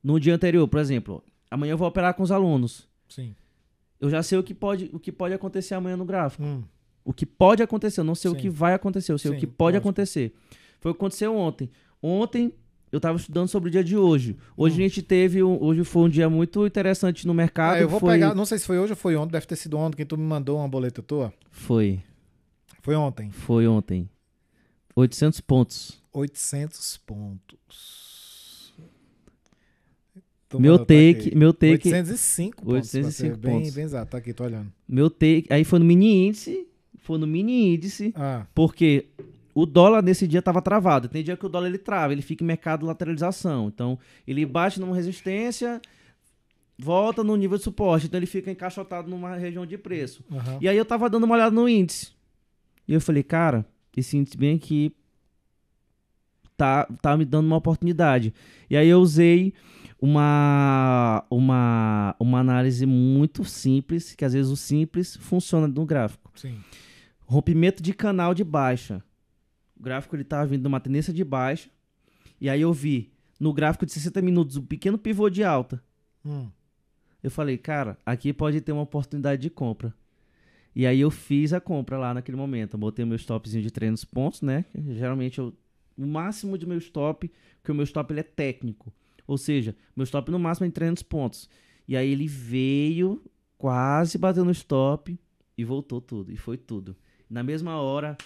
no dia anterior, por exemplo, amanhã eu vou operar com os alunos. Sim. Eu já sei o que pode, o que pode acontecer amanhã no gráfico. Hum, O que pode acontecer, eu não sei Sim. o que vai acontecer, eu sei Sim, o que pode lógico. acontecer. Foi o que aconteceu ontem. Ontem eu tava estudando sobre o dia de hoje. Hoje Hum. a gente teve, um- hoje foi um dia muito interessante no mercado. Ah, eu vou foi, pegar, não sei se foi hoje ou foi ontem, deve ter sido ontem que tu me mandou uma boleta tua. Foi, Foi ontem. foi ontem. 800 pontos. 800 pontos. Tu Meu tá take, meu take, 805 pontos. 805 pra ser bem, pontos. bem exato, tá aqui, tô olhando. meu take, aí foi no mini índice, foi no mini índice, Ah, porque o dólar nesse dia tava travado. Tem dia que o dólar ele trava, ele fica em mercado de lateralização. Então, ele bate numa resistência, volta no nível de suporte, então ele fica encaixotado numa região de preço. aham. E aí eu tava dando uma olhada no índice. E eu falei, cara, esse índice bem aqui tá, tá me dando uma oportunidade. E aí eu usei uma, uma, uma análise muito simples, que às vezes o simples funciona no gráfico. Sim. Rompimento de canal de baixa. O gráfico ele tava vindo de uma tendência de baixa. E aí eu vi no gráfico de 60 minutos um pequeno pivô de alta. Hum. Eu falei, cara, aqui pode ter uma oportunidade de compra. E aí eu fiz a compra lá naquele momento. Eu botei o meu stopzinho de 300 pontos, né? Geralmente eu, o máximo de meu stop, porque o meu stop ele é técnico. Ou seja, meu stop no máximo é em 300 pontos. E aí ele veio, quase bateu no stop e voltou tudo. E foi tudo. Na mesma hora,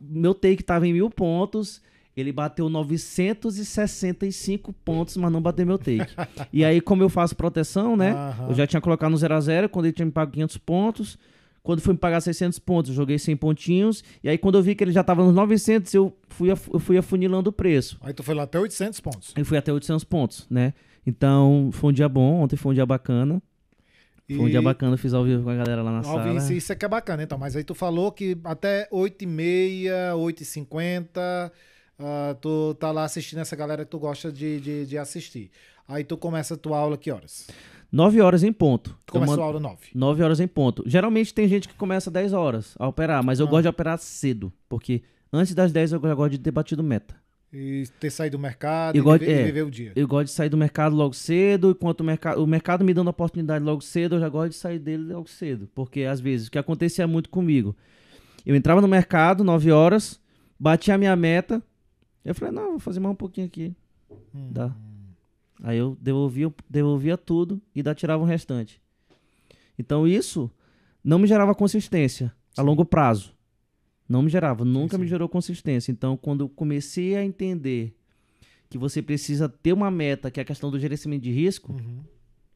meu take estava em mil pontos. Ele bateu 965 pontos, mas não bateu meu take. e aí, como eu faço proteção, né? Aham. Eu já tinha colocado no 0 a 0 quando ele tinha me pago 500 pontos. Quando foi me pagar 600 pontos, eu joguei 100 pontinhos. E aí, quando eu vi que ele já estava nos 900, eu fui, af- eu fui afunilando o preço. Aí tu foi lá até 800 pontos. Eu fui até 800 pontos, né? Então, foi um dia bom. Ontem foi um dia bacana. Foi um E- dia bacana. Eu fiz ao vivo com a galera lá na Alvin, sala. isso, isso é que é bacana, então. Mas aí tu falou que até 8h30, 8h50, ah, tu tá lá assistindo essa galera que tu gosta de, de, de assistir. Aí tu começa a tua aula que horas? 9 horas em ponto. Tu começa eu a mando... tua aula 9. 9 horas em ponto. Geralmente tem gente que começa 10 horas a operar, mas eu Ah. gosto de operar cedo. Porque antes das 10 eu já gosto de ter batido meta. E ter saído do mercado Eu e, gosto- viver, é. viver o dia. Eu gosto de sair do mercado logo cedo, enquanto o mercado, o mercado me dando a oportunidade logo cedo, eu já gosto de sair dele logo cedo. Porque às vezes o que acontecia muito comigo, eu entrava no mercado 9 horas, Bati a minha meta. Eu falei, não, vou fazer mais um pouquinho aqui. Hum, Dá. Aí eu devolvia, devolvia tudo e ainda tirava o restante. Então isso não me gerava consistência a Sim. longo prazo. Não me gerava, nunca me sim. gerou consistência. Então quando eu comecei a entender que você precisa ter uma meta, que é a questão do gerenciamento de risco, Uhum.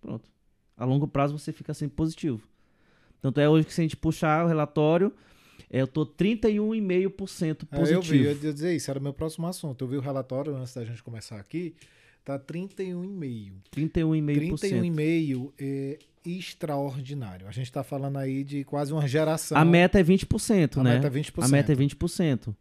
pronto. A longo prazo você fica sempre positivo. Tanto é hoje que se a gente puxar o relatório, eu tô 31,5% É, eu vi, eu positivo. ia dizer isso, era o meu próximo assunto. Eu vi o relatório antes da gente começar aqui, tá 31,5%. 31,5%. 31,5% é extraordinário. A gente tá falando aí de quase uma geração. A meta é 20%, A né? meta é 20%. A meta é 20%.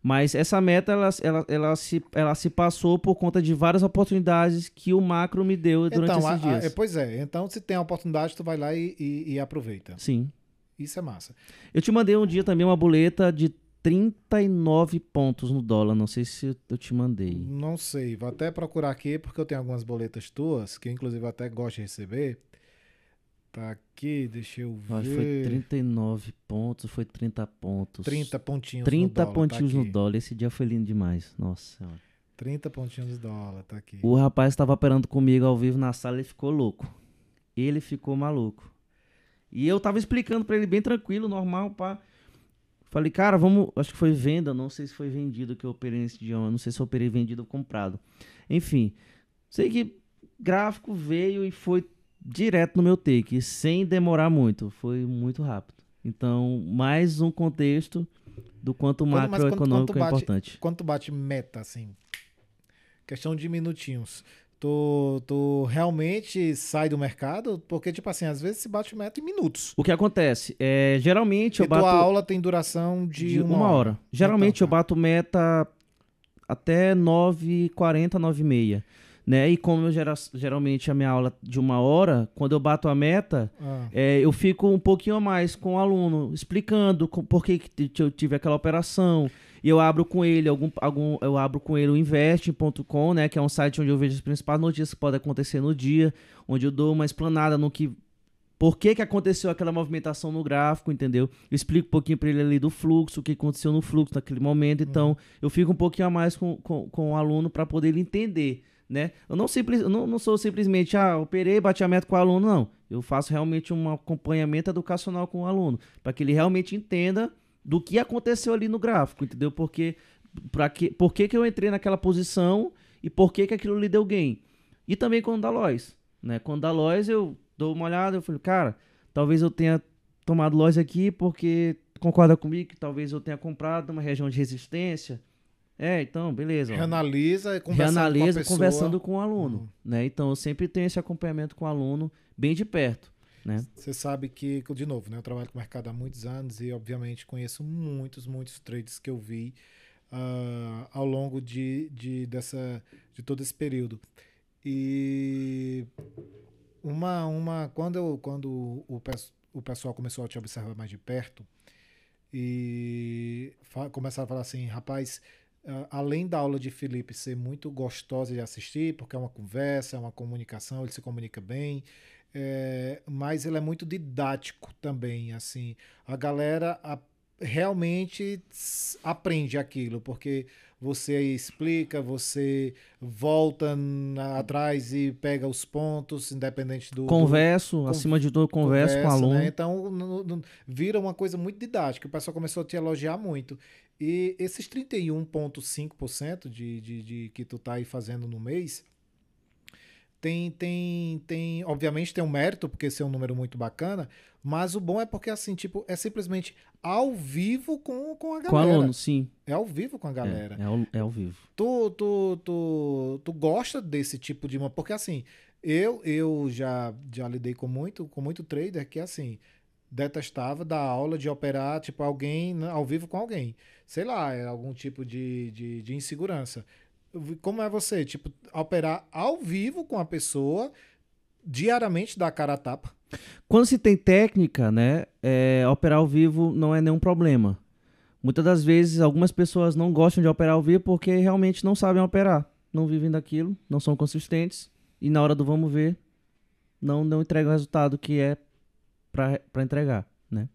Mas essa meta, ela, ela, ela, se, ela se passou por conta de várias oportunidades que o macro me deu durante então, esses a- a- dias. é, pois é, então se tem a oportunidade, tu vai lá e, e- e aproveita. Sim. Isso é massa. Eu te mandei um dia também uma boleta de 39 pontos no dólar. Não sei se eu te mandei. Não sei, vou até procurar aqui, porque eu tenho algumas boletas tuas, que inclusive eu até gosto de receber. Tá aqui, deixa eu ver. Acho que foi 39 pontos, foi 30 pontos. 30 pontinhos 30 no dólar. pontinhos tá no dólar. Esse dia foi lindo demais. Nossa senhora. 30 pontinhos no dólar, tá aqui. O rapaz estava operando comigo ao vivo na sala e ficou louco. Ele ficou maluco. E eu tava explicando pra ele bem tranquilo, normal, pá. Falei, cara, vamos. Acho que foi venda, não sei se foi vendido que eu operei nesse dia, não sei se eu operei vendido ou comprado. Enfim, sei que gráfico veio e foi direto no meu take, sem demorar muito. Foi muito rápido. Então, mais um contexto do quanto o Quando- mas quando- macroeconômico é bate- importante. Quando tu bate meta, assim, questão de minutinhos, tu, tu realmente sai do mercado? Porque, tipo assim, às vezes se bate meta em minutos. O que acontece? É, geralmente eu E bato. tua aula tem duração de, de uma, hora. Geralmente Então, eu bato meta até 9h40, 9h30. Né? E como eu gera- geralmente a minha aula de uma hora, quando eu bato a meta, Ah, é, eu fico um pouquinho a mais com o aluno, explicando com- por que, que eu tive aquela operação. E eu abro com ele algum, algum eu abro com ele o investing.com, né, que é um site onde eu vejo as principais notícias que podem acontecer no dia, onde eu dou uma explanada no que por que, que aconteceu aquela movimentação no gráfico, entendeu? Eu explico um pouquinho para ele ali do fluxo, o que aconteceu no fluxo naquele momento. Então, eu fico um pouquinho a mais com, com, com o aluno para poder ele entender, né? Eu não, simples, eu não, não sou simplesmente, ah, operei, bati a meta com o aluno, não. Eu faço realmente um acompanhamento educacional com o aluno, para que ele realmente entenda do que aconteceu ali no gráfico, entendeu? Porque, pra que, por que, que eu entrei naquela posição e por que, que aquilo lhe deu gain. E também com o da Lois, né? Com o da Lois eu dou uma olhada, eu falei, cara, talvez eu tenha tomado Lois aqui porque concorda comigo que talvez eu tenha comprado uma região de resistência. É, então, beleza. Reanalisa, conversando Reanalisa com a pessoa. conversando com o aluno, Uhum. né? Então eu sempre tenho esse acompanhamento com o aluno bem de perto, né? Você sabe que, de novo, né, eu trabalho com o mercado há muitos anos e, obviamente, conheço muitos, muitos trades que eu vi ah, ao longo de, de, dessa, de todo esse período. E uma, uma, quando, eu, quando o, o pessoal começou a te observar mais de perto e começaram a falar assim, rapaz, ah, além da aula de Felipe ser muito gostosa de assistir, porque é uma conversa, é uma comunicação, ele se comunica bem, é, mas ele é muito didático também, assim. A galera a- realmente aprende aquilo, porque você explica, você volta na- atrás e pega os pontos, independente do... do- Converso, con- acima de tudo, converso com o conversa, aluno. né? Então no- no- vira uma coisa muito didática. O pessoal começou a te elogiar muito. E esses 31,5% de, de, de que tu tá aí fazendo no mês tem, tem, tem, obviamente tem um mérito, porque esse é um número muito bacana, mas o bom é porque, assim, tipo, é simplesmente ao vivo com, com a galera. Com aluno, sim. É ao vivo com a É, galera. É, ao, é ao vivo. Tu, tu, tu, tu gosta desse tipo de uma. Porque assim, eu, eu já, já lidei com muito, com muito trader que assim, detestava dar aula de operar, tipo, alguém né, ao vivo com alguém. Sei lá, é algum tipo de, de, de insegurança. Como é você? Tipo, operar ao vivo com a pessoa, diariamente dar cara a tapa. Quando se tem técnica, né, é, operar ao vivo não é nenhum problema. Muitas das vezes, algumas pessoas não gostam de operar ao vivo porque realmente não sabem operar. Não vivem daquilo, não são consistentes. E na hora do vamos ver, não, não entregam o resultado que é para entregar, né?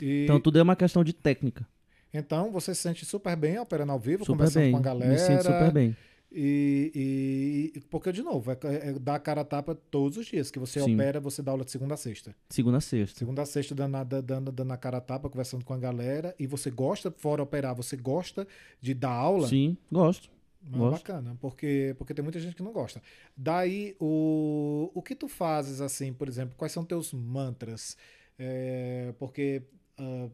E, Então tudo é uma questão de técnica. Então você se sente super bem operando ao vivo, Super conversando bem. com a galera. Me sinto super bem. E, e- porque, de novo, é, é dar a cara a tapa todos os dias. Que você Sim. opera, você dá aula de segunda a sexta. Segunda a sexta. Segunda a sexta, dando, a- dando, dando a cara a tapa, conversando com a galera. E você gosta, fora operar, você gosta de dar aula. Sim, gosto. Ah, Gosto. bacana, porque, porque tem muita gente que não gosta. Daí, o, o que tu fazes, assim, por exemplo, quais são teus mantras? É, porque, ah,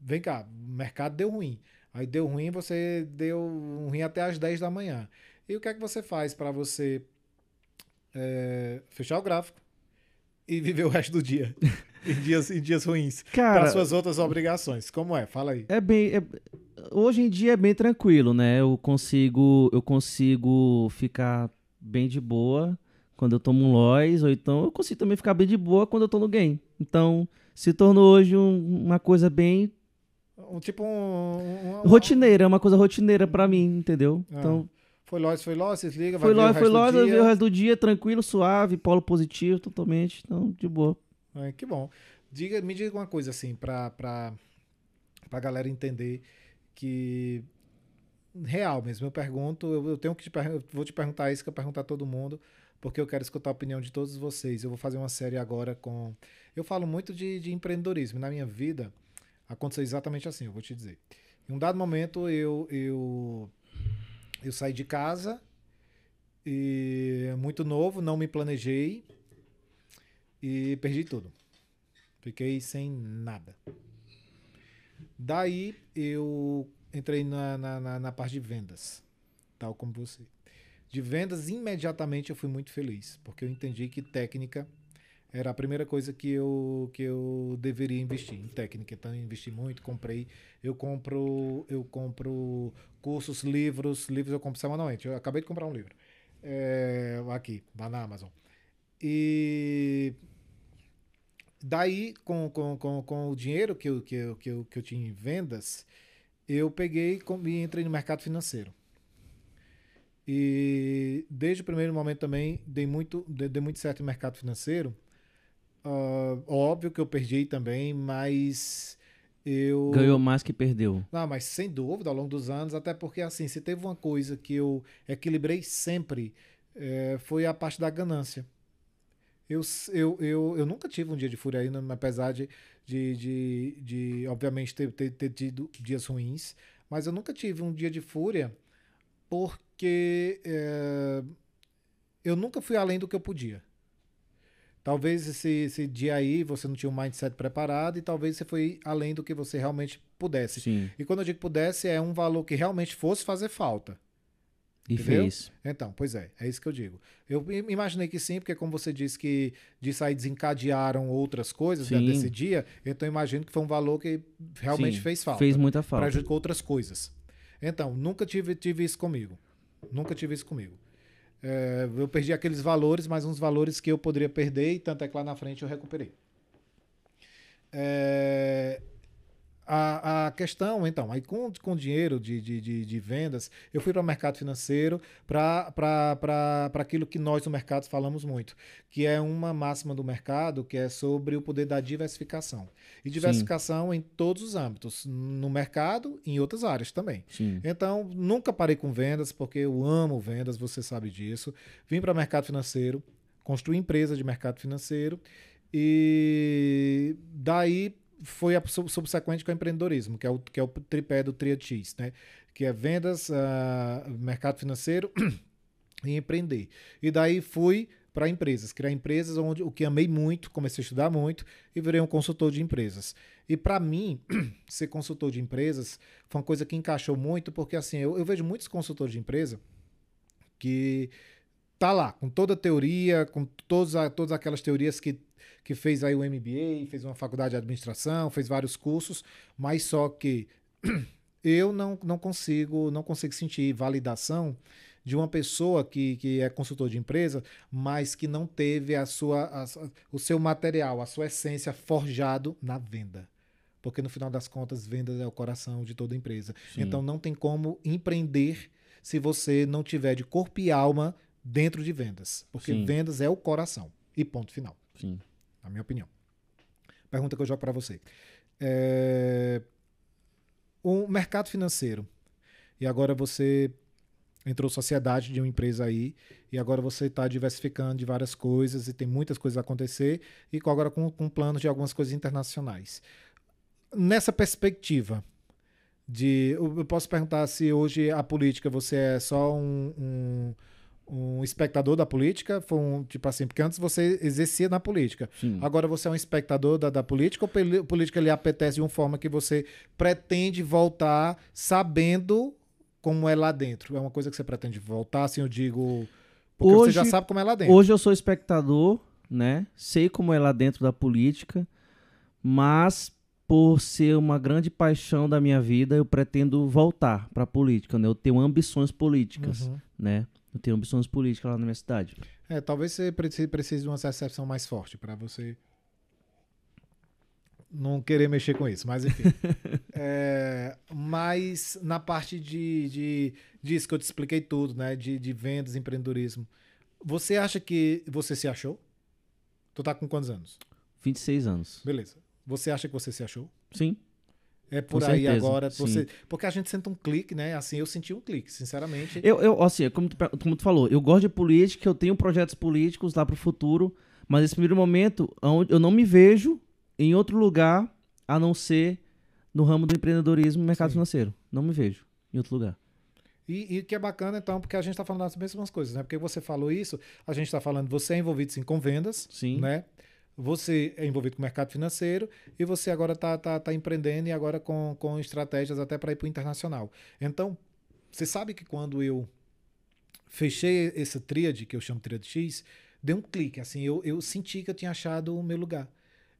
vem cá, o mercado deu ruim. Aí deu ruim, você deu um ruim até às 10 da manhã. E o que é que você faz para você é, fechar o gráfico e viver o resto do dia? em, dias, em dias ruins. Cara, Para suas outras obrigações. Como é? Fala aí. É bem. é- hoje em dia é bem tranquilo, né? Eu consigo, eu consigo ficar bem de boa quando eu tomo um Lois, ou então eu consigo também ficar bem de boa quando eu tô no game. Então, se tornou hoje um- uma coisa bem Um, tipo um, um- rotineira, é uma coisa rotineira pra mim, entendeu? Ah, Então, Foi loja, foi loja, vocês ligam, foi vai ver foi Lois, eu vi o resto do dia tranquilo, suave, polo positivo totalmente, então de boa. É, que bom. Diga, me diga uma coisa assim, pra, pra, pra galera entender que. Real mesmo, eu pergunto, eu, eu tenho que te eu vou te perguntar isso que eu perguntar a todo mundo, porque eu quero escutar a opinião de todos vocês. Eu vou fazer uma série agora com. Eu falo muito de, de empreendedorismo. Na minha vida, aconteceu exatamente assim, eu vou te dizer. Em um dado momento, eu, eu, eu saí de casa, e muito novo, não me planejei, e perdi tudo. Fiquei sem nada. Daí eu entrei na, na, na, na parte de vendas, tal como você. De vendas, imediatamente eu fui muito feliz, porque eu entendi que técnica era a primeira coisa que eu, que eu deveria investir em técnica. Então eu investi muito, comprei. Eu compro, eu compro cursos, livros, livros eu compro semanalmente. Eu acabei de comprar um livro. É, aqui, lá na Amazon. E daí, com, com, com, com o dinheiro que eu, que, eu, que, eu, que eu tinha em vendas, eu peguei e entrei no mercado financeiro. E desde o primeiro momento também dei muito, dei muito certo no mercado financeiro. Ah, óbvio que eu perdi também, mas eu. Ganhou mais que perdeu. Não, mas sem dúvida, ao longo dos anos, até porque assim, se teve uma coisa que eu equilibrei sempre, eh, foi a parte da ganância. Eu, eu, eu, eu nunca tive um dia de fúria ainda, apesar de, de, de, de, obviamente, ter, ter, ter tido dias ruins, mas eu nunca tive um dia de fúria porque eh, eu nunca fui além do que eu podia. Talvez esse, esse dia aí você não tinha um mindset preparado e talvez você foi além do que você realmente pudesse. Sim. E quando eu digo pudesse, é um valor que realmente fosse fazer falta. E Entendeu? fez. Então, pois é, é isso que eu digo. Eu im- imaginei que sim, porque como você disse que disso aí desencadearam outras coisas Sim. dentro desse dia, então eu imagino que foi um valor que realmente Sim, fez falta. Fez muita falta. Prejudicou outras coisas. Então, nunca tive, tive isso comigo. Nunca tive isso comigo. É, eu perdi aqueles valores, mas uns valores que eu poderia perder, e tanto é que lá na frente eu recuperei. É, a, a questão, então, aí com, com dinheiro de, de, de, de vendas, eu fui para o mercado financeiro para aquilo que nós no mercado falamos muito, que é uma máxima do mercado que é sobre o poder da diversificação. E diversificação em todos os âmbitos, no mercado e em outras áreas também. Sim. Então, nunca parei com vendas, porque eu amo vendas, você sabe disso. Vim para o mercado financeiro, construí empresa de mercado financeiro e daí foi a sub- subsequente com o empreendedorismo, que é o, que é o tripé do Triad X, né? Que é vendas, ah, mercado financeiro e empreender. E daí fui para empresas, criar empresas onde o que amei muito, comecei a estudar muito e virei um consultor de empresas. E para mim, ser consultor de empresas foi uma coisa que encaixou muito, porque assim, eu, eu vejo muitos consultores de empresa que tá lá, com toda a teoria, com todas, a- todas aquelas teorias que, que fez aí o MBA, fez uma faculdade de administração, fez vários cursos, mas só que eu não, não consigo não consigo sentir validação de uma pessoa que, que é consultor de empresa, mas que não teve a sua, a o seu material, a sua essência forjado na venda. Porque no final das contas, vendas é o coração de toda empresa. Sim. Então não tem como empreender se você não tiver de corpo e alma dentro de vendas. Porque Sim. vendas é o coração. E ponto final, Sim. na minha opinião. Pergunta que eu jogo para você. É, o mercado financeiro. E agora você entrou sociedade de uma empresa aí e agora você está diversificando de várias coisas e tem muitas coisas a acontecer e agora com, com planos de algumas coisas internacionais. Nessa perspectiva de, eu posso perguntar se hoje a política você é só um, um um espectador da política, foi um, tipo assim, porque antes você exercia na política. Sim. Agora você é um espectador da, da política ou a política lhe apetece de uma forma que você pretende voltar sabendo como é lá dentro? É uma coisa que você pretende voltar, assim, eu digo. Porque hoje, você já sabe como é lá dentro. Hoje eu sou espectador, né? Sei como é lá dentro da política, mas por ser uma grande paixão da minha vida, eu pretendo voltar para a política, né? Eu tenho ambições políticas, uhum. né? Eu tenho ambições políticas lá na minha cidade. É, talvez você precise de uma recepção mais forte para você não querer mexer com isso, mas enfim. é, mas na parte de, de disso que eu te expliquei tudo, né? De, de vendas, empreendedorismo. Você acha que você se achou? Tu tá com quantos anos? 26 anos. Beleza. Você acha que você se achou? Sim. É por Com aí certeza, agora. Você, porque a gente sente um clique, né? Assim, eu senti um clique, sinceramente. Eu, eu assim, como tu, como tu falou, eu gosto de política, eu tenho projetos políticos lá para o futuro, mas nesse primeiro momento, eu não me vejo em outro lugar a não ser no ramo do empreendedorismo e mercado Sim. financeiro. Não me vejo em outro lugar. E, e que é bacana, então, porque a gente está falando das mesmas coisas, né? Porque você falou isso, a gente está falando, você é envolvido sim com vendas, sim. né? Você é envolvido com o mercado financeiro e você agora está tá, tá empreendendo e agora com, com estratégias até para ir para o internacional. Então, você sabe que quando eu fechei essa tríade, que eu chamo tríade X, deu um clique, assim, eu, eu senti que eu tinha achado o meu lugar.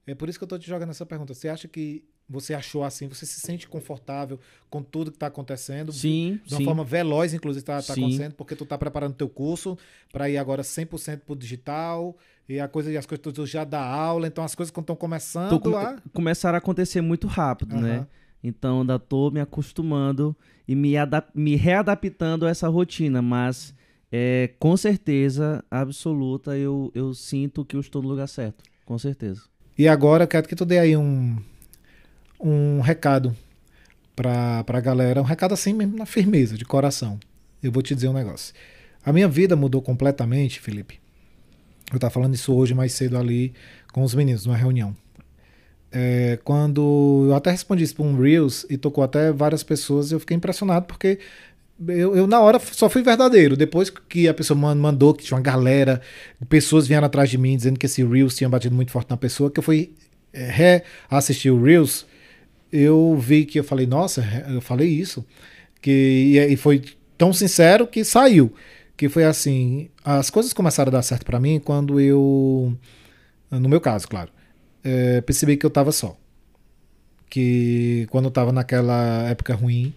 É por isso que eu estou te jogando essa pergunta. Você acha que você achou assim, você se sente confortável com tudo que está acontecendo. Sim, De uma sim. forma veloz, inclusive, está tá acontecendo, porque tu está preparando teu curso para ir agora 100% para o digital, e a coisa, as coisas tu já dá aula, então as coisas estão começando com, a... Começaram a acontecer muito rápido, uhum. né? Então ainda estou me acostumando e me, me readaptando a essa rotina, mas é, com certeza absoluta eu, eu sinto que eu estou no lugar certo, com certeza. E agora eu quero que tu dê aí um, um recado para a galera, um recado assim mesmo na firmeza, de coração. Eu vou te dizer um negócio. A minha vida mudou completamente, Felipe. Eu estava falando isso hoje mais cedo ali com os meninos, numa reunião. É, quando eu até respondi isso para um Reels e tocou até várias pessoas, eu fiquei impressionado porque eu, eu, na hora só fui verdadeiro. Depois que a pessoa mandou, que tinha uma galera, pessoas vieram atrás de mim dizendo que esse Reels tinha batido muito forte na pessoa, que eu fui é, reassistir o Reels eu vi que eu falei, nossa, eu falei isso. Que, e, foi tão sincero que saiu. Que foi assim, as coisas começaram a dar certo para mim quando eu, no meu caso, claro, é, percebi que eu tava só. Que quando eu tava naquela época ruim,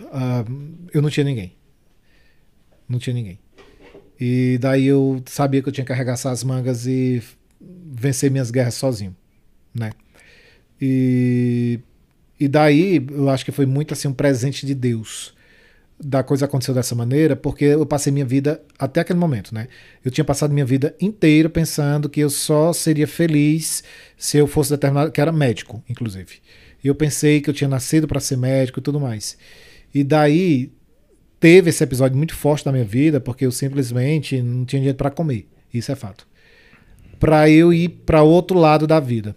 uh, eu não tinha ninguém. Não tinha ninguém. E daí eu sabia que eu tinha que arregaçar as mangas e vencer minhas guerras sozinho, né? E, e daí eu acho que foi muito assim um presente de Deus da coisa aconteceu dessa maneira, porque eu passei minha vida até aquele momento, né? Eu tinha passado minha vida inteira pensando que eu só seria feliz se eu fosse determinado, que era médico, inclusive. Eu pensei que eu tinha nascido para ser médico e tudo mais. E daí teve esse episódio muito forte na minha vida, porque eu simplesmente não tinha dinheiro para comer. Isso é fato. Para eu ir para outro lado da vida.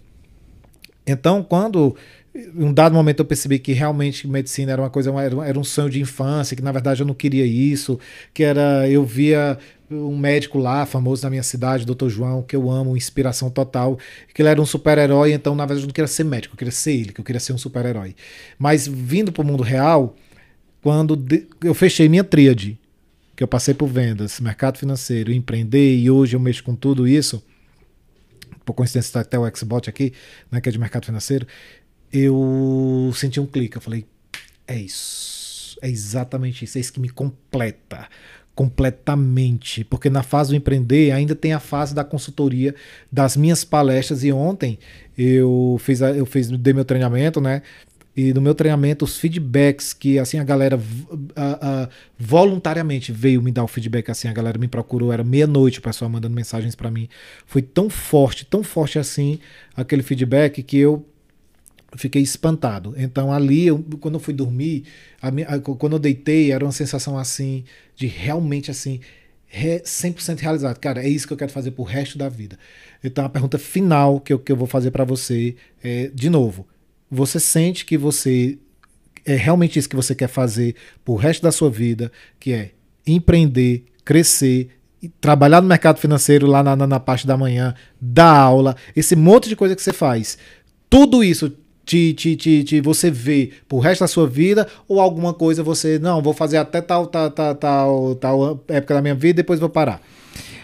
Então, quando em um dado momento eu percebi que realmente medicina era uma coisa, era um sonho de infância, que na verdade eu não queria isso, que era eu via um médico lá, famoso na minha cidade, Dr. João, que eu amo, inspiração total, que ele era um super-herói, então na verdade eu não queria ser médico, eu queria ser ele, que eu queria ser um super-herói. Mas vindo para o mundo real, quando eu fechei minha tríade, que eu passei por vendas, mercado financeiro, empreender e hoje eu mexo com tudo isso, por coincidência até o Xbot aqui, né, que é de mercado financeiro, eu senti um clique. Eu falei, é isso. É exatamente isso. É isso que me completa. Completamente. Porque na fase do empreender ainda tem a fase da consultoria das minhas palestras. E ontem eu fiz, eu fiz dei meu treinamento, né? E no meu treinamento, os feedbacks que assim a galera uh, uh, voluntariamente veio me dar o feedback, assim, a galera me procurou, era meia-noite o pessoal mandando mensagens para mim. Foi tão forte, tão forte assim aquele feedback que eu fiquei espantado. Então ali, eu, quando eu fui dormir, a a, quando eu deitei, era uma sensação assim, de realmente assim, re, 100% realizado. Cara, é isso que eu quero fazer pro resto da vida. Então a pergunta final que eu, que eu vou fazer para você é, de novo, você sente que você é realmente isso que você quer fazer pro resto da sua vida, que é empreender, crescer, trabalhar no mercado financeiro lá na, na, na parte da manhã, dar aula, esse monte de coisa que você faz. Tudo isso te, te, te, te, você vê pro resto da sua vida ou alguma coisa você, não, vou fazer até tal, tal, tal, tal, tal época da minha vida e depois vou parar.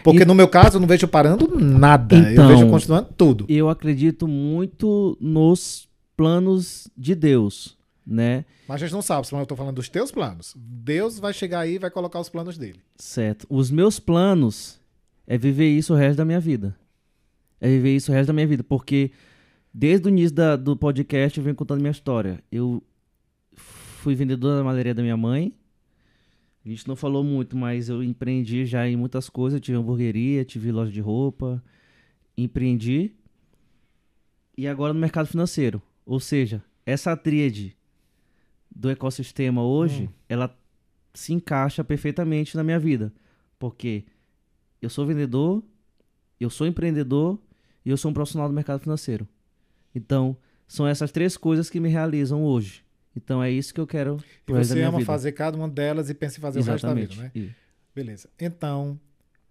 Porque e... no meu caso eu não vejo parando nada, então, eu vejo continuando tudo. Eu acredito muito nos planos de Deus, né? Mas a gente não sabe, eu estou falando dos teus planos. Deus vai chegar aí e vai colocar os planos dele. Certo. Os meus planos é viver isso o resto da minha vida. É viver isso o resto da minha vida, porque Desde o início da, do podcast eu venho contando minha história. Eu fui vendedor da malharia da minha mãe. A gente não falou muito, mas eu empreendi já em muitas coisas. Eu tive hamburgueria, tive loja de roupa, empreendi. E agora no mercado financeiro. Ou seja, essa tríade do ecossistema hoje, hum. ela se encaixa perfeitamente na minha vida. Porque eu sou vendedor, eu sou empreendedor e eu sou um profissional do mercado financeiro. Então, são essas três coisas que me realizam hoje. Então é isso que eu quero. E você ama vida. fazer cada uma delas e pensa em fazer Exatamente. o resto da vida, né? E... Beleza. Então,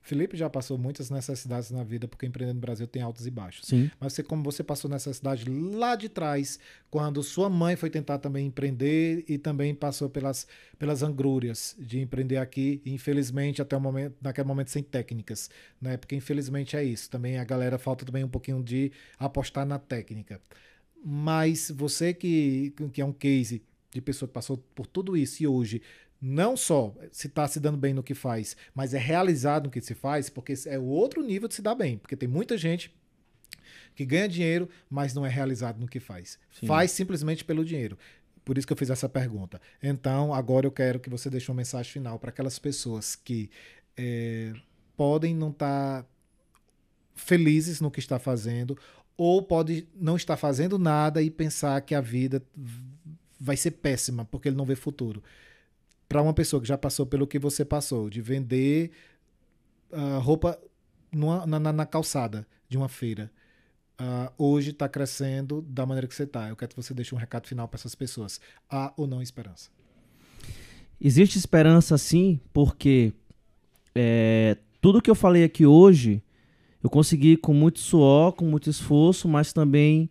Felipe já passou muitas necessidades na vida, porque empreender no Brasil tem altos e baixos. Sim. Mas você, como você passou necessidade lá de trás, quando sua mãe foi tentar também empreender e também passou pelas, pelas angrúrias de empreender aqui, infelizmente até o momento, naquele momento sem técnicas, né? Porque infelizmente é isso. Também a galera falta também um pouquinho de apostar na técnica. Mas você que, que é um case de pessoa que passou por tudo isso e hoje não só se está se dando bem no que faz, mas é realizado no que se faz, porque é outro nível de se dar bem. Porque tem muita gente que ganha dinheiro, mas não é realizado no que faz. Sim. Faz simplesmente pelo dinheiro. Por isso que eu fiz essa pergunta. Então, agora eu quero que você deixe uma mensagem final para aquelas pessoas que é, podem não estar tá felizes no que está fazendo, ou pode não estar fazendo nada e pensar que a vida vai ser péssima, porque ele não vê futuro para uma pessoa que já passou pelo que você passou, de vender uh, roupa numa, na, na, calçada de uma feira, uh, hoje está crescendo da maneira que você está. Eu quero que você deixe um recado final para essas pessoas. Há ou não esperança? Existe esperança sim, porque é, tudo que eu falei aqui hoje eu consegui com muito suor, com muito esforço, mas também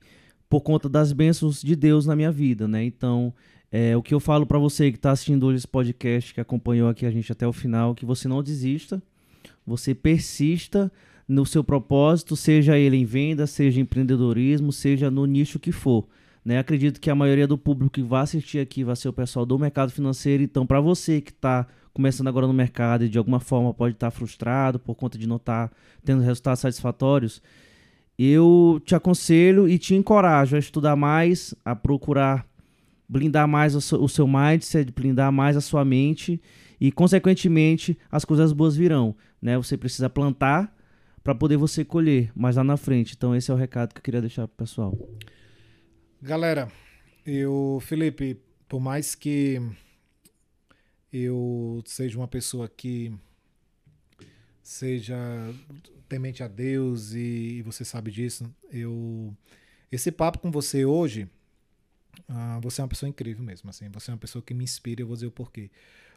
por conta das bênçãos de Deus na minha vida, né? Então, é, o que eu falo para você que está assistindo hoje esse podcast, que acompanhou aqui a gente até o final, que você não desista, você persista no seu propósito, seja ele em venda, seja em empreendedorismo, seja no nicho que for. Né? Acredito que a maioria do público que vai assistir aqui vai ser o pessoal do mercado financeiro. Então, para você que está começando agora no mercado e de alguma forma pode estar tá frustrado por conta de não estar tá tendo resultados satisfatórios, eu te aconselho e te encorajo a estudar mais, a procurar blindar mais o seu, mindset, blindar mais a sua mente e, consequentemente, as coisas boas virão. Né? Você precisa plantar para poder você colher mais lá na frente. Então, esse é o recado que eu queria deixar para o pessoal. Galera, eu, Felipe, por mais que eu seja uma pessoa que seja temente a Deus e, e você sabe disso, eu esse papo com você hoje ah, você é uma pessoa incrível mesmo, assim. Você é uma pessoa que me inspira, eu vou dizer o porquê.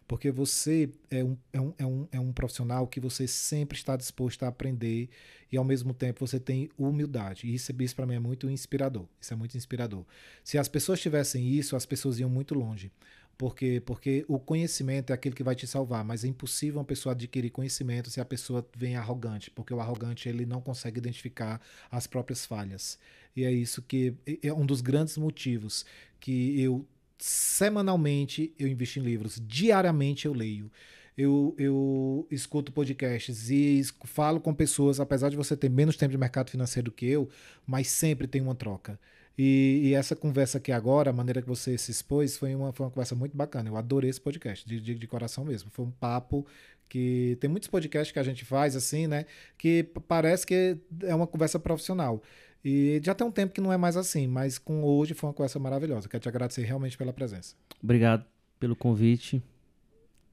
Porque você é um, é, um, é, um, é um profissional que você sempre está disposto a aprender e ao mesmo tempo você tem humildade. E isso, isso para mim é muito inspirador. Isso é muito inspirador. Se as pessoas tivessem isso, as pessoas iam muito longe. Porque, porque o conhecimento é aquele que vai te salvar, mas é impossível uma pessoa adquirir conhecimento se a pessoa vem arrogante, porque o arrogante ele não consegue identificar as próprias falhas. E é isso que é um dos grandes motivos que eu semanalmente eu investo em livros, diariamente eu leio. Eu, eu escuto podcasts e falo com pessoas, apesar de você ter menos tempo de mercado financeiro que eu, mas sempre tem uma troca. E, e, essa conversa aqui agora, a maneira que você se expôs, foi uma, foi uma conversa muito bacana. Eu adorei esse podcast, de, de, de coração mesmo. Foi um papo que tem muitos podcasts que a gente faz assim, né? Que parece que é uma conversa profissional. E já tem um tempo que não é mais assim, mas com hoje foi uma conversa maravilhosa. Quero te agradecer realmente pela presença. Obrigado pelo convite.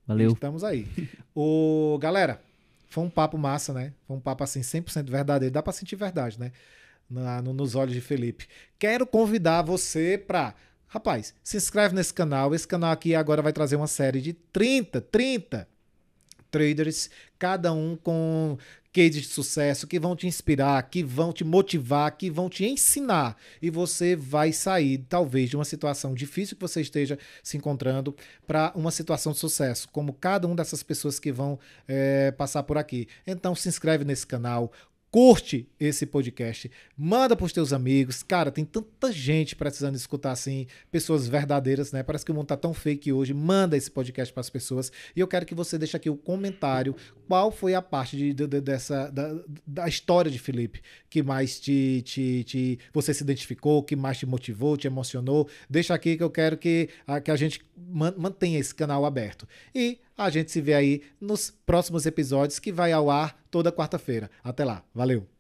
Valeu. Estamos aí. o galera, foi um papo massa, né? Foi um papo assim 100% verdadeiro. Dá para sentir verdade, né? Na, no, nos olhos de Felipe. Quero convidar você para Rapaz, se inscreve nesse canal. Esse canal aqui agora vai trazer uma série de 30, 30 traders, cada um com cases de sucesso que vão te inspirar, que vão te motivar, que vão te ensinar. E você vai sair, talvez, de uma situação difícil que você esteja se encontrando para uma situação de sucesso, como cada um dessas pessoas que vão é, passar por aqui. Então se inscreve nesse canal, curte esse podcast, manda para os teus amigos. Cara, tem tanta gente precisando escutar assim, pessoas verdadeiras, né? Parece que o mundo tá tão fake hoje. Manda esse podcast para as pessoas. E eu quero que você deixe aqui o comentário qual foi a parte de, de, dessa da, da, história de Felipe que mais te, te, te você se identificou, que mais te motivou, te emocionou. Deixa aqui que eu quero que a, que a gente mantenha esse canal aberto. E a gente se vê aí nos próximos episódios que vai ao ar toda quarta-feira. Até lá. Valeu!